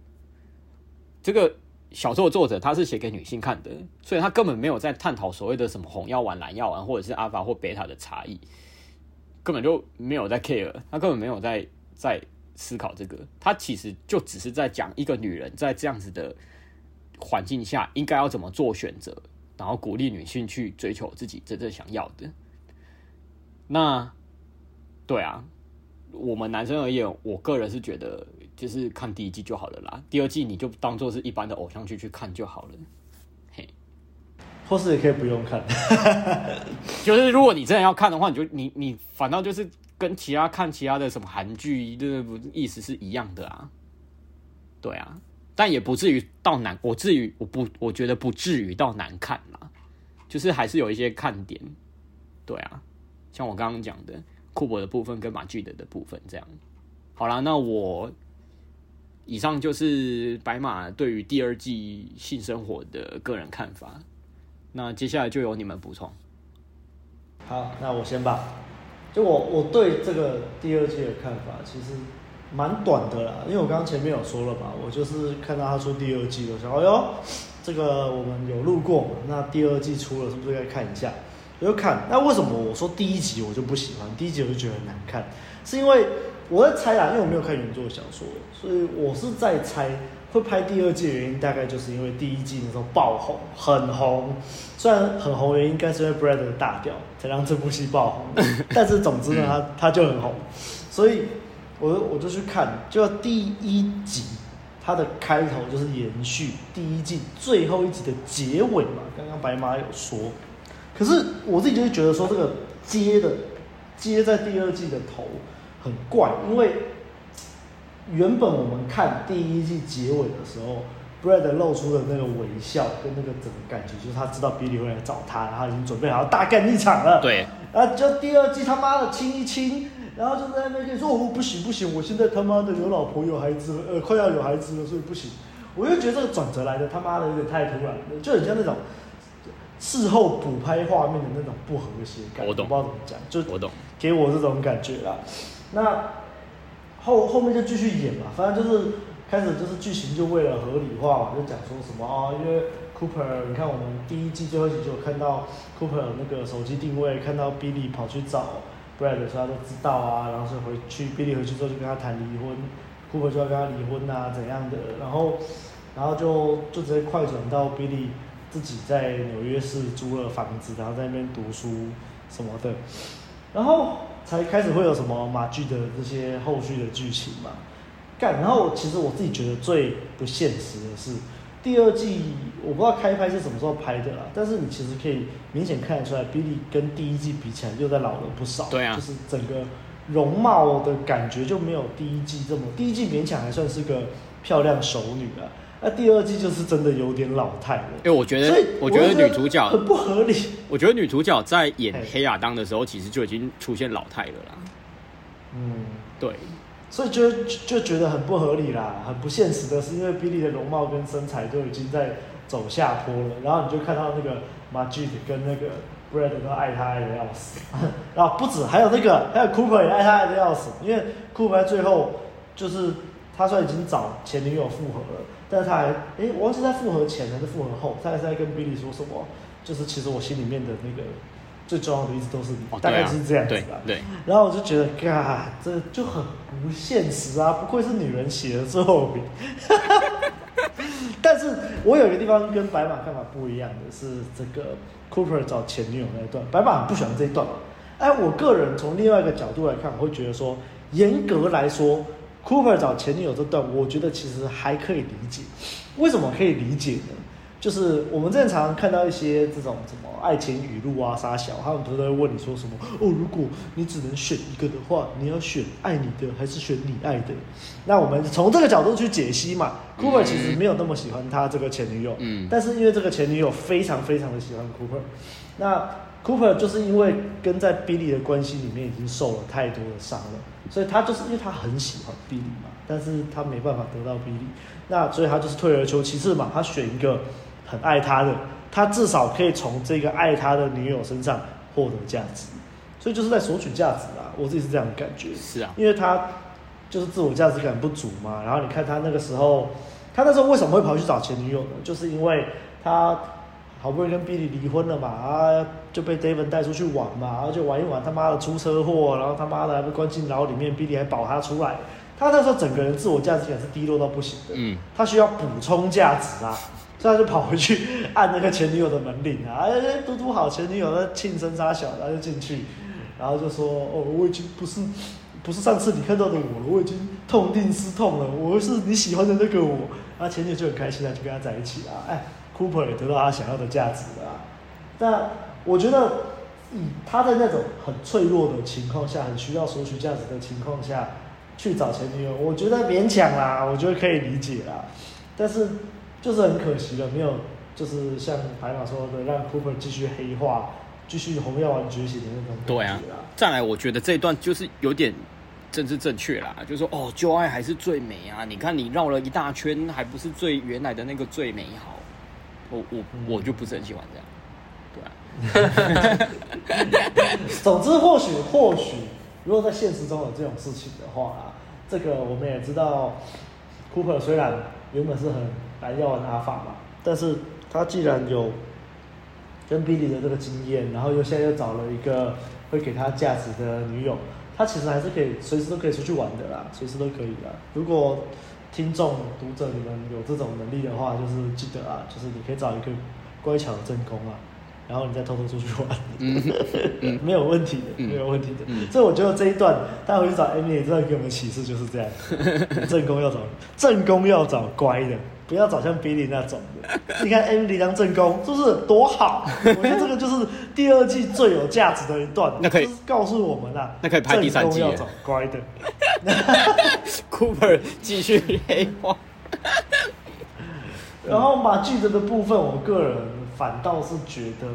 这个小说作者他是写给女性看的，所以他根本没有在探讨所谓的什么红药丸、蓝药丸，或者是阿法或贝塔的差异，根本就没有在 care，他根本没有在在思考这个，他其实就只是在讲一个女人在这样子的环境下应该要怎么做选择，然后鼓励女性去追求自己真正想要的。那。对啊，我们男生而言，我个人是觉得就是看第一季就好了啦，第二季你就当做是一般的偶像剧去看就好了，嘿，或是也可以不用看，就是如果你真的要看的话，你就你你反倒就是跟其他看其他的什么韩剧，这不意思是一样的啊，对啊，但也不至于到难，我至于我不我觉得不至于到难看啦，就是还是有一些看点，对啊，像我刚刚讲的。库珀的部分跟马具德的部分，这样。好啦，那我以上就是白马对于第二季性生活的个人看法。那接下来就由你们补充。好，那我先吧。就我我对这个第二季的看法，其实蛮短的啦，因为我刚刚前面有说了嘛，我就是看到他出第二季的时候，哎呦，这个我们有录过嘛，那第二季出了，是不是该看一下？我就看，那为什么我说第一集我就不喜欢？第一集我就觉得很难看，是因为我在猜啦，因为我没有看原作小说，所以我是在猜会拍第二季的原因，大概就是因为第一季那时候爆红，很红。虽然很红的原因应该是因为 Brad 的大调才让这部戏爆红，但是总之呢，他他就很红，所以我我就去看，就第一集它的开头就是延续第一季最后一集的结尾嘛，刚刚白马有说。可是我自己就是觉得说这个接的接在第二季的头很怪，因为原本我们看第一季结尾的时候，Brad 露出的那个微笑跟那个整个感觉，就是他知道 Billy 会来找他，然后已经准备好要大干一场了。对，然后就第二季他妈的亲一亲，然后就在那边说：“哦，不行不行，我现在他妈的有老婆有孩子了，呃，快要有孩子了，所以不行。”我就觉得这个转折来的他妈的有点太突然了，就很像那种。事后补拍画面的那种不和谐感，我懂，我不知道怎么讲，就我懂，给我这种感觉啦。那后后面就继续演嘛，反正就是开始就是剧情就为了合理化嘛，就讲说什么啊，因为 Cooper，你看我们第一季最后一集就有看到 Cooper 那个手机定位，看到 Billy 跑去找 Brad，所以他都知道啊，然后是回去 Billy 回去之后就跟他谈离婚，Cooper 就要跟他离婚啊怎样的，然后然后就就直接快转到 Billy。自己在纽约市租了房子，然后在那边读书什么的，然后才开始会有什么马剧的这些后续的剧情嘛。干，然后其实我自己觉得最不现实的是第二季，我不知道开拍是什么时候拍的啦，但是你其实可以明显看得出来，Billy 跟第一季比起来又在老了不少。对啊，就是整个容貌的感觉就没有第一季这么，第一季勉强还算是个漂亮熟女啊。那第二季就是真的有点老态了。哎，我觉得，我觉得女主角很不合理。我觉得女主角在演黑亚当的时候，其实就已经出现老态了啦。嗯，对。所以就就觉得很不合理啦，很不现实的是，因为 Billy 的容貌跟身材都已经在走下坡了，然后你就看到那个 Majid 跟那个 Brad 都爱他爱的要死，然后不止，还有那个还有 Cooper 也爱他爱的要死，因为 Cooper 最后就是他说已经找前女友复合了。但是他还，哎，我忘记在复合前还是复合后，他还是在跟 Billy 说什么？就是其实我心里面的那个最重要的一直都是你，大概是这样子吧。对。对然后我就觉得，嘎，这就很不现实啊！不愧是女人写的作品。但是我有一个地方跟白马看法不一样的是，这个 Cooper 找前女友那一段，白马很不喜欢这一段。哎，我个人从另外一个角度来看，我会觉得说，严格来说。Cooper 找前女友这段，我觉得其实还可以理解。为什么可以理解呢？就是我们正常看到一些这种什么爱情语录啊、杀小，他们都会问你说什么哦？如果你只能选一个的话，你要选爱你的还是选你爱的？那我们从这个角度去解析嘛。Cooper 其实没有那么喜欢他这个前女友，嗯，但是因为这个前女友非常非常的喜欢 Cooper，那 Cooper 就是因为跟在 Billy 的关系里面已经受了太多的伤了，所以他就是因为他很喜欢 Billy 嘛，但是他没办法得到 Billy，那所以他就是退而求其次嘛，他选一个很爱他的，他至少可以从这个爱他的女友身上获得价值，所以就是在索取价值啊，我自己是这样的感觉，是啊，因为他就是自我价值感不足嘛，然后你看他那个时候，他那时候为什么会跑去找前女友呢？就是因为他。好不容易跟 Billy 离婚了嘛，啊，就被 David 带出去玩嘛，然后就玩一玩，他妈的出车祸，然后他妈的还被关进牢里面，Billy 还保他出来。他那时候整个人自我价值感是低落到不行的，嗯，他需要补充价值啊，所以他就跑回去按那个前女友的门铃啊，哎，嘟嘟好，前女友在庆生杀小，然后就进去，然后就说，哦，我已经不是不是上次你看到的我了，我已经痛定思痛了，我是你喜欢的那个我，然后前女友就很开心啊，就跟他在一起啊，哎。Cooper 也得到他想要的价值了啊，但我觉得，以他在那种很脆弱的情况下，很需要索取价值的情况下，去找前女友，我觉得勉强啦，我觉得可以理解啦。但是就是很可惜了，没有就是像白马说的，让 Cooper 继续黑化，继续红药丸觉醒的那种感觉。对啊，再来，我觉得这一段就是有点政治正确啦，就是说哦，旧爱还是最美啊！你看你绕了一大圈，还不是最原来的那个最美好。我我我就不是很喜欢这样，对啊。总之，或许或许，如果在现实中有这种事情的话啊，这个我们也知道，Cooper 虽然原本是很蓝药丸阿法嘛，但是他既然有跟 Billy 的这个经验，然后又现在又找了一个会给他价值的女友，他其实还是可以随时都可以出去玩的啦，随时都可以啦。如果听众、读者，你们有这种能力的话，就是记得啊，就是你可以找一个乖巧的正宫啊，然后你再偷偷出去玩，嗯、没有问题的，嗯、没有问题的。嗯、所以我觉得这一段，他回去找 Emily，这段给我们启示就是这样：正宫要找正宫要找乖的。不要找像 Billy 那种的，你看 Emily 当正宫，是不是多好？我觉得这个就是第二季最有价值的一段。那可以告诉我们啊，那可以拍第三季。要找乖的，Cooper 继续黑化。然后马具的的部分，我个人反倒是觉得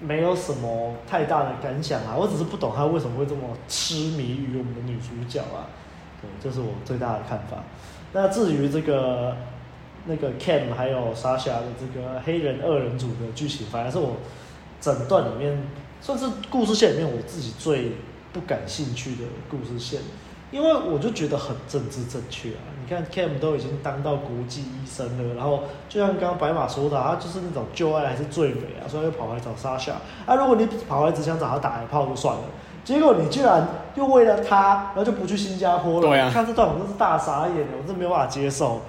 没有什么太大的感想啊。我只是不懂他为什么会这么痴迷于我们的女主角啊。对，这是我最大的看法。那至于这个。那个 Cam 还有 Sasha 的这个黑人二人组的剧情，反而是我整段里面算是故事线里面我自己最不感兴趣的故事线，因为我就觉得很政治正确啊。你看 Cam 都已经当到国际医生了，然后就像刚刚白马说的，他就是那种旧爱还是最美啊，所以又跑来找 Sasha。啊，如果你跑来只想找他打一炮就算了，结果你居然又为了他，然后就不去新加坡了。对啊，看这段我真是大傻眼，我真没有办法接受，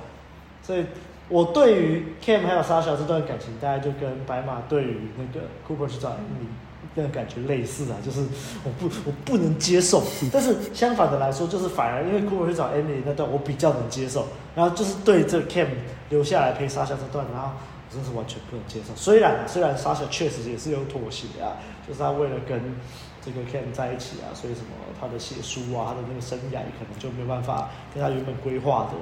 所以。我对于 Cam 还有 sasa 这段感情，大概就跟白马对于那个 Cooper 去找 Emily 那个感觉类似啊，就是我不我不能接受。但是相反的来说，就是反而因为 Cooper 去找 Emily 那段，我比较能接受。然后就是对这 Cam 留下来陪 sasa 这段，然后我真是完全不能接受。虽然虽然 sasa 确实也是有妥协啊，就是他为了跟这个 Cam 在一起啊，所以什么他的写书啊，他的那个生涯可能就没办法跟他原本规划的。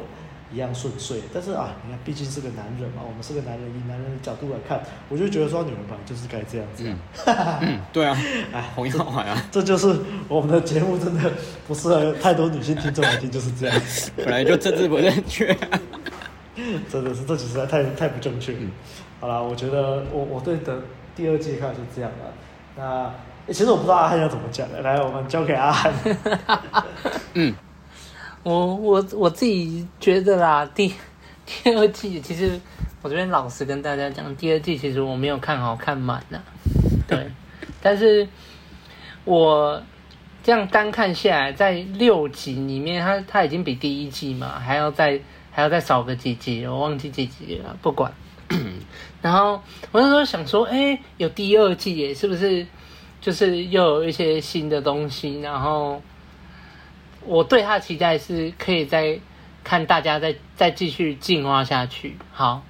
一样顺遂，但是啊，你看，毕竟是个男人嘛，我们是个男人，以男人的角度来看，我就觉得说，女人本来就是该这样子。嗯，嗯对啊，哎，红药丸啊，这就是我们的节目，真的不适合太多女性听众来听，就是这样。本来就政治不正确，真的是这实在太太不正确。嗯、好了，我觉得我我对的第二季看就这样了。那、欸、其实我不知道阿汉要怎么讲的，来，我们交给阿汉。嗯。我我我自己觉得啦，第第二季其实我这边老实跟大家讲，第二季其实我没有看好看满的，对。但是我这样单看下来，在六集里面，它它已经比第一季嘛还要再还要再少个几集，我忘记几集了，不管。然后我那时候想说，哎，有第二季耶，是不是就是又有一些新的东西？然后。我对他的期待是可以再看大家再再继续进化下去。好，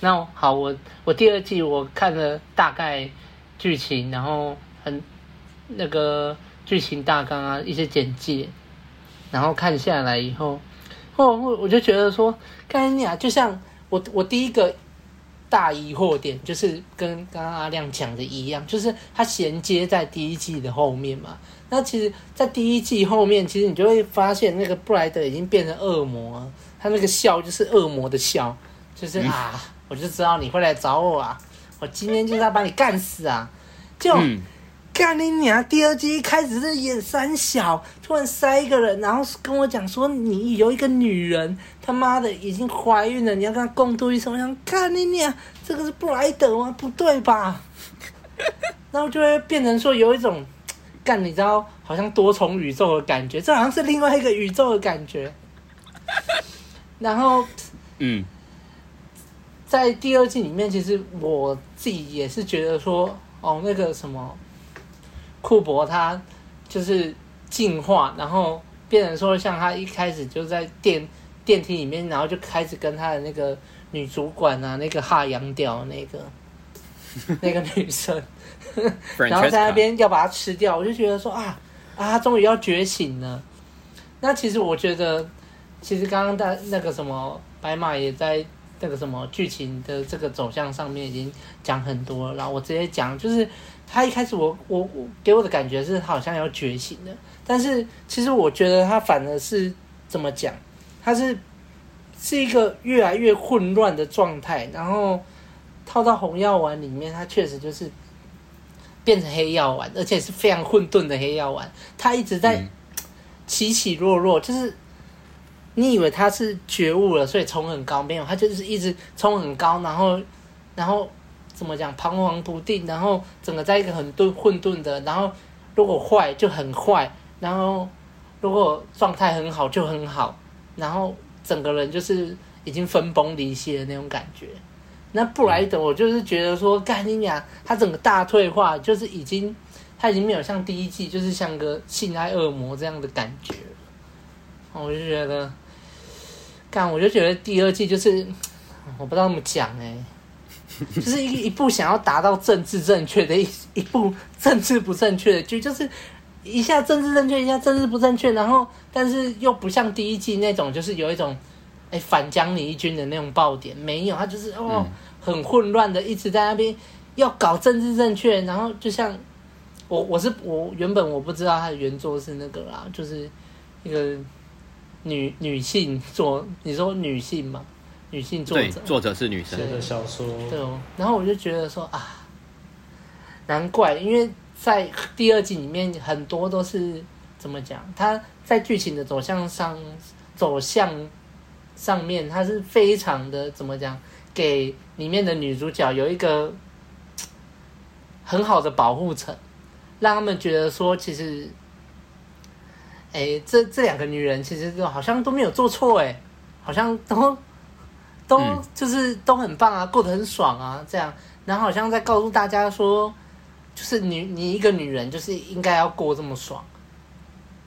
那好，我我第二季我看了大概剧情，然后很那个剧情大纲啊，一些简介，然后看下来以后，哦，我就觉得说，干你啊，就像我我第一个大疑惑点，就是跟刚刚阿亮讲的一样，就是它衔接在第一季的后面嘛。那其实，在第一季后面，其实你就会发现，那个布莱德已经变成恶魔了，他那个笑就是恶魔的笑，就是啊。嗯我就知道你会来找我啊！我今天就是要把你干死啊！就干你娘！第二季一开始是演三小，突然塞一个人，然后跟我讲说你有一个女人，他妈的已经怀孕了，你要跟她共度一生。我想干你娘！这个是布莱德吗？不对吧？然后就会变成说有一种干，你知道，好像多重宇宙的感觉，这好像是另外一个宇宙的感觉。然后，嗯。在第二季里面，其实我自己也是觉得说，哦，那个什么，库珀他就是进化，然后变成说，像他一开始就在电电梯里面，然后就开始跟他的那个女主管啊，那个哈洋屌那个 那个女生，然后在那边要把它吃掉，我就觉得说啊啊，他终于要觉醒了。那其实我觉得，其实刚刚在那个什么白马也在。那个什么剧情的这个走向上面已经讲很多了，然后我直接讲，就是他一开始我我我给我的感觉是好像要觉醒了，但是其实我觉得他反而是怎么讲，他是是一个越来越混乱的状态，然后套到红药丸里面，它确实就是变成黑药丸，而且是非常混沌的黑药丸，它一直在起起落落，就是。你以为他是觉悟了，所以冲很高？没有，他就是一直冲很高，然后，然后怎么讲？彷徨不定，然后整个在一个很混混沌的，然后如果坏就很坏，然后如果状态很好就很好，然后整个人就是已经分崩离析的那种感觉。那布莱德，我就是觉得说，干你娘，他整个大退化，就是已经他已经没有像第一季，就是像个性爱恶魔这样的感觉。我就觉得。干，我就觉得第二季就是，我不知道怎么讲哎，就是一一部想要达到政治正确的一一部政治不正确的剧，就是一下政治正确，一下政治不正确，然后但是又不像第一季那种，就是有一种哎反将你一军的那种爆点，没有，他就是哦很混乱的一直在那边要搞政治正确，然后就像我我是我原本我不知道他的原作是那个啦，就是一个。女女性作，你说女性嘛？女性作者，作者是女生写的小说。对哦，然后我就觉得说啊，难怪，因为在第二季里面很多都是怎么讲？他在剧情的走向上，走向上面，他是非常的怎么讲？给里面的女主角有一个很好的保护层，让他们觉得说其实。哎，这这两个女人其实都好像都没有做错哎，好像都都就是都很棒啊，过得很爽啊，这样。然后好像在告诉大家说，就是你你一个女人就是应该要过这么爽。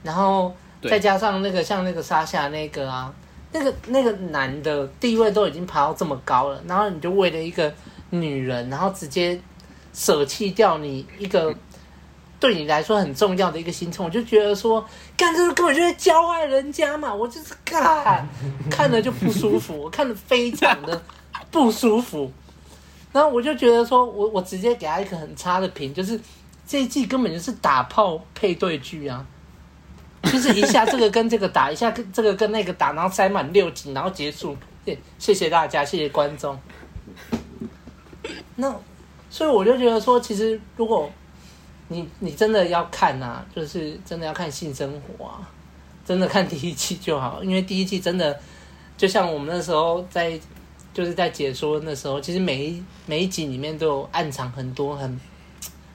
然后再加上那个像那个沙夏那个啊，那个那个男的地位都已经爬到这么高了，然后你就为了一个女人，然后直接舍弃掉你一个。对你来说很重要的一个星辰，我就觉得说，干这个根本就是教坏人家嘛！我就是干，看了就不舒服，我看了非常的不舒服。然后我就觉得说，我我直接给他一个很差的评，就是这一季根本就是打炮配对剧啊，就是一下这个跟这个打，一下跟这个跟那个打，然后塞满六集，然后结束。谢谢大家，谢谢观众。那所以我就觉得说，其实如果。你你真的要看啊，就是真的要看性生活啊，真的看第一季就好，因为第一季真的就像我们那时候在就是在解说那时候，其实每一每一集里面都有暗藏很多很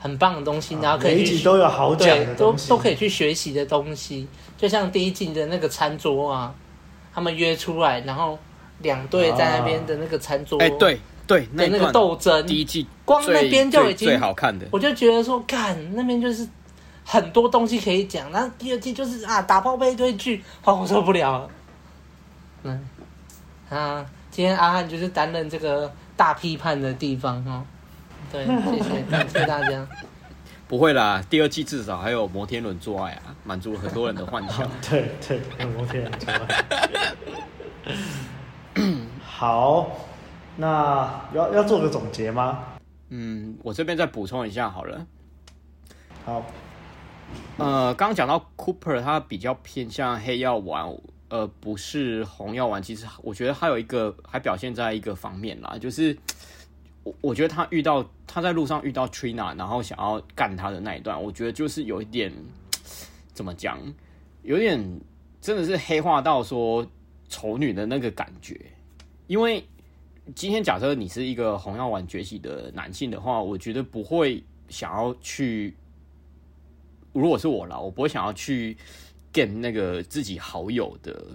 很棒的东西，然后可以每一集都有好讲的东西，都都可以去学习的东西，就像第一季的那个餐桌啊，他们约出来，然后两队在那边的那个餐桌，哎对。对，那那个斗争，第一季光那边就已经最好看的，我就觉得说，干那边就是很多东西可以讲。然后第二季就是啊，打炮配对剧，好，我受不了了。嗯，啊，今天阿汉就是担任这个大批判的地方哦。对，谢谢，感谢大家。不会啦，第二季至少还有摩天轮做爱啊，满足很多人的幻想。对对，有摩天轮做爱。好，那要要做个总结吗？嗯，我这边再补充一下好了。好，呃，刚刚讲到 Cooper，他比较偏向黑药丸，呃，不是红药丸。其实我觉得还有一个还表现在一个方面啦，就是。我觉得他遇到他在路上遇到 Trina，然后想要干他的那一段，我觉得就是有一点怎么讲，有点真的是黑化到说丑女的那个感觉。因为今天假设你是一个红药丸崛起的男性的话，我觉得不会想要去。如果是我啦，我不会想要去 get 那个自己好友的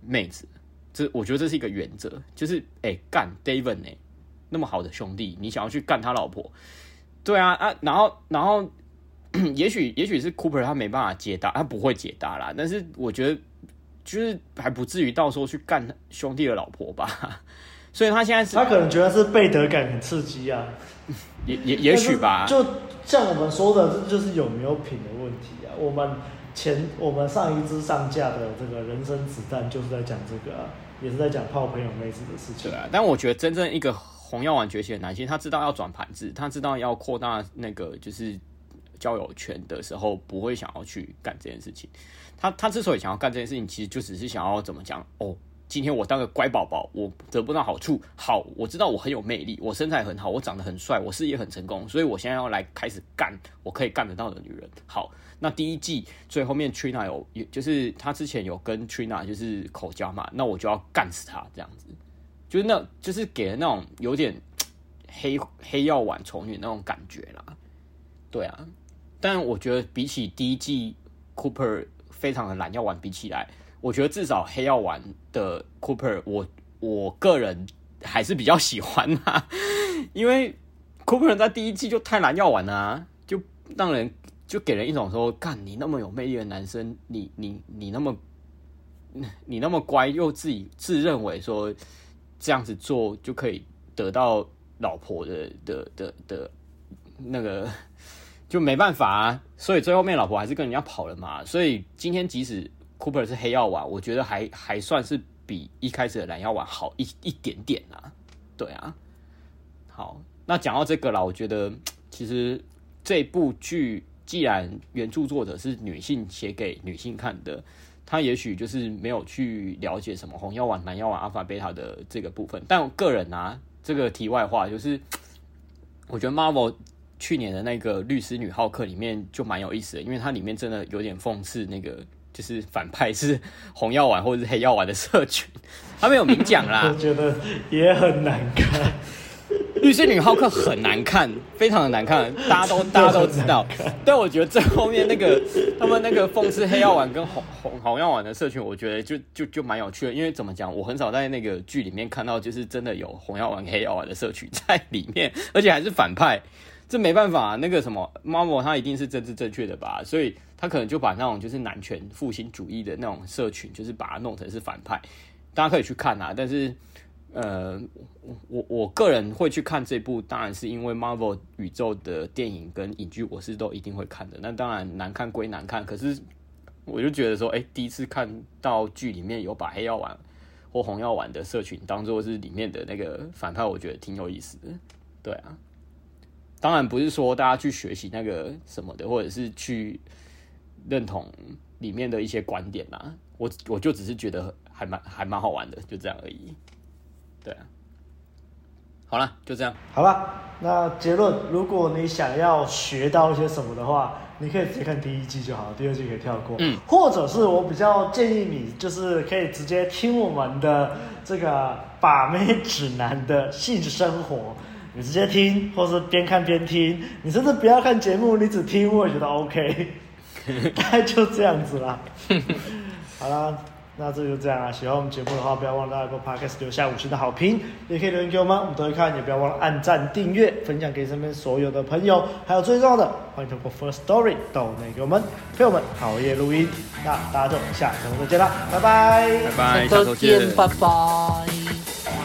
妹子。这我觉得这是一个原则，就是哎干 David 呢。那么好的兄弟，你想要去干他老婆？对啊啊，然后然后，也许也许是 Cooper 他没办法解答，他不会解答啦。但是我觉得就是还不至于到时候去干兄弟的老婆吧。所以他现在是，他可能觉得是背德感很刺激啊，也也也许吧。就像我们说的，这就是有没有品的问题啊。我们前我们上一支上架的这个人生子弹就是在讲这个啊，也是在讲泡朋友妹子的事情。对啊，但我觉得真正一个。红药丸崛起的男性，他知道要转盘子，他知道要扩大那个就是交友圈的时候，不会想要去干这件事情。他他之所以想要干这件事情，其实就只是想要怎么讲哦，今天我当个乖宝宝，我得不到好处。好，我知道我很有魅力，我身材很好，我长得很帅，我事业很成功，所以我现在要来开始干我可以干得到的女人。好，那第一季最后面 Trina 有，就是他之前有跟 Trina 就是口交嘛，那我就要干死他这样子。就是那，就是给人那种有点黑黑药丸丑女那种感觉啦，对啊。但我觉得比起第一季 Cooper 非常的蓝药丸比起来，我觉得至少黑药丸的 Cooper，我我个人还是比较喜欢他，因为 Cooper 在第一季就太蓝药丸了，就让人就给人一种说，干你那么有魅力的男生，你你你那么你那么乖，又自己自认为说。这样子做就可以得到老婆的的的的那个，就没办法啊。所以最后面老婆还是跟人家跑了嘛。所以今天即使 Cooper 是黑药丸，我觉得还还算是比一开始的蓝药丸好一一点点啊。对啊，好，那讲到这个了，我觉得其实这部剧既然原著作者是女性写给女性看的。他也许就是没有去了解什么红药丸、蓝药丸、阿法、贝塔的这个部分，但我个人啊，这个题外话就是，我觉得 Marvel 去年的那个律师女浩克里面就蛮有意思的，因为它里面真的有点讽刺那个就是反派是红药丸或者是黑药丸的社群，他没有明讲啦，我觉得也很难看。律师女浩克很难看，非常的难看，大家都大家都知道。但我觉得最后面那个他们那个讽刺黑药丸跟红红红药丸的社群，我觉得就就就蛮有趣的。因为怎么讲，我很少在那个剧里面看到，就是真的有红药丸黑药丸的社群在里面，而且还是反派。这没办法，那个什么 Marvel 他一定是政治正确的吧？所以他可能就把那种就是男权复兴主义的那种社群，就是把它弄成是反派。大家可以去看啊，但是。呃，我我个人会去看这部，当然是因为 Marvel 宇宙的电影跟影剧，我是都一定会看的。那当然难看归难看，可是我就觉得说，哎、第一次看到剧里面有把黑药丸或红药丸的社群当做是里面的那个反派，我觉得挺有意思的。对啊，当然不是说大家去学习那个什么的，或者是去认同里面的一些观点啦。我我就只是觉得还蛮还蛮好玩的，就这样而已。对啊，好了，就这样。好了，那结论，如果你想要学到一些什么的话，你可以直接看第一季就好，第二季可以跳过。嗯，或者是我比较建议你，就是可以直接听我们的这个把妹指南的性生活，你直接听，或是边看边听，你甚至不要看节目，你只听，我也觉得 OK，大概就这样子啦。好了。那这就这样啊！喜欢我们节目的话，不要忘了在 Apple Podcast 留下五星的好评，也可以留言给我们，我们都会看。也不要忘了按赞、订阅、分享给身边所有的朋友。还有最重要的，欢迎通过 First Story 到内给我们，陪我们熬夜录音。那大家就下周再见啦，拜拜，拜拜，下周见，拜拜。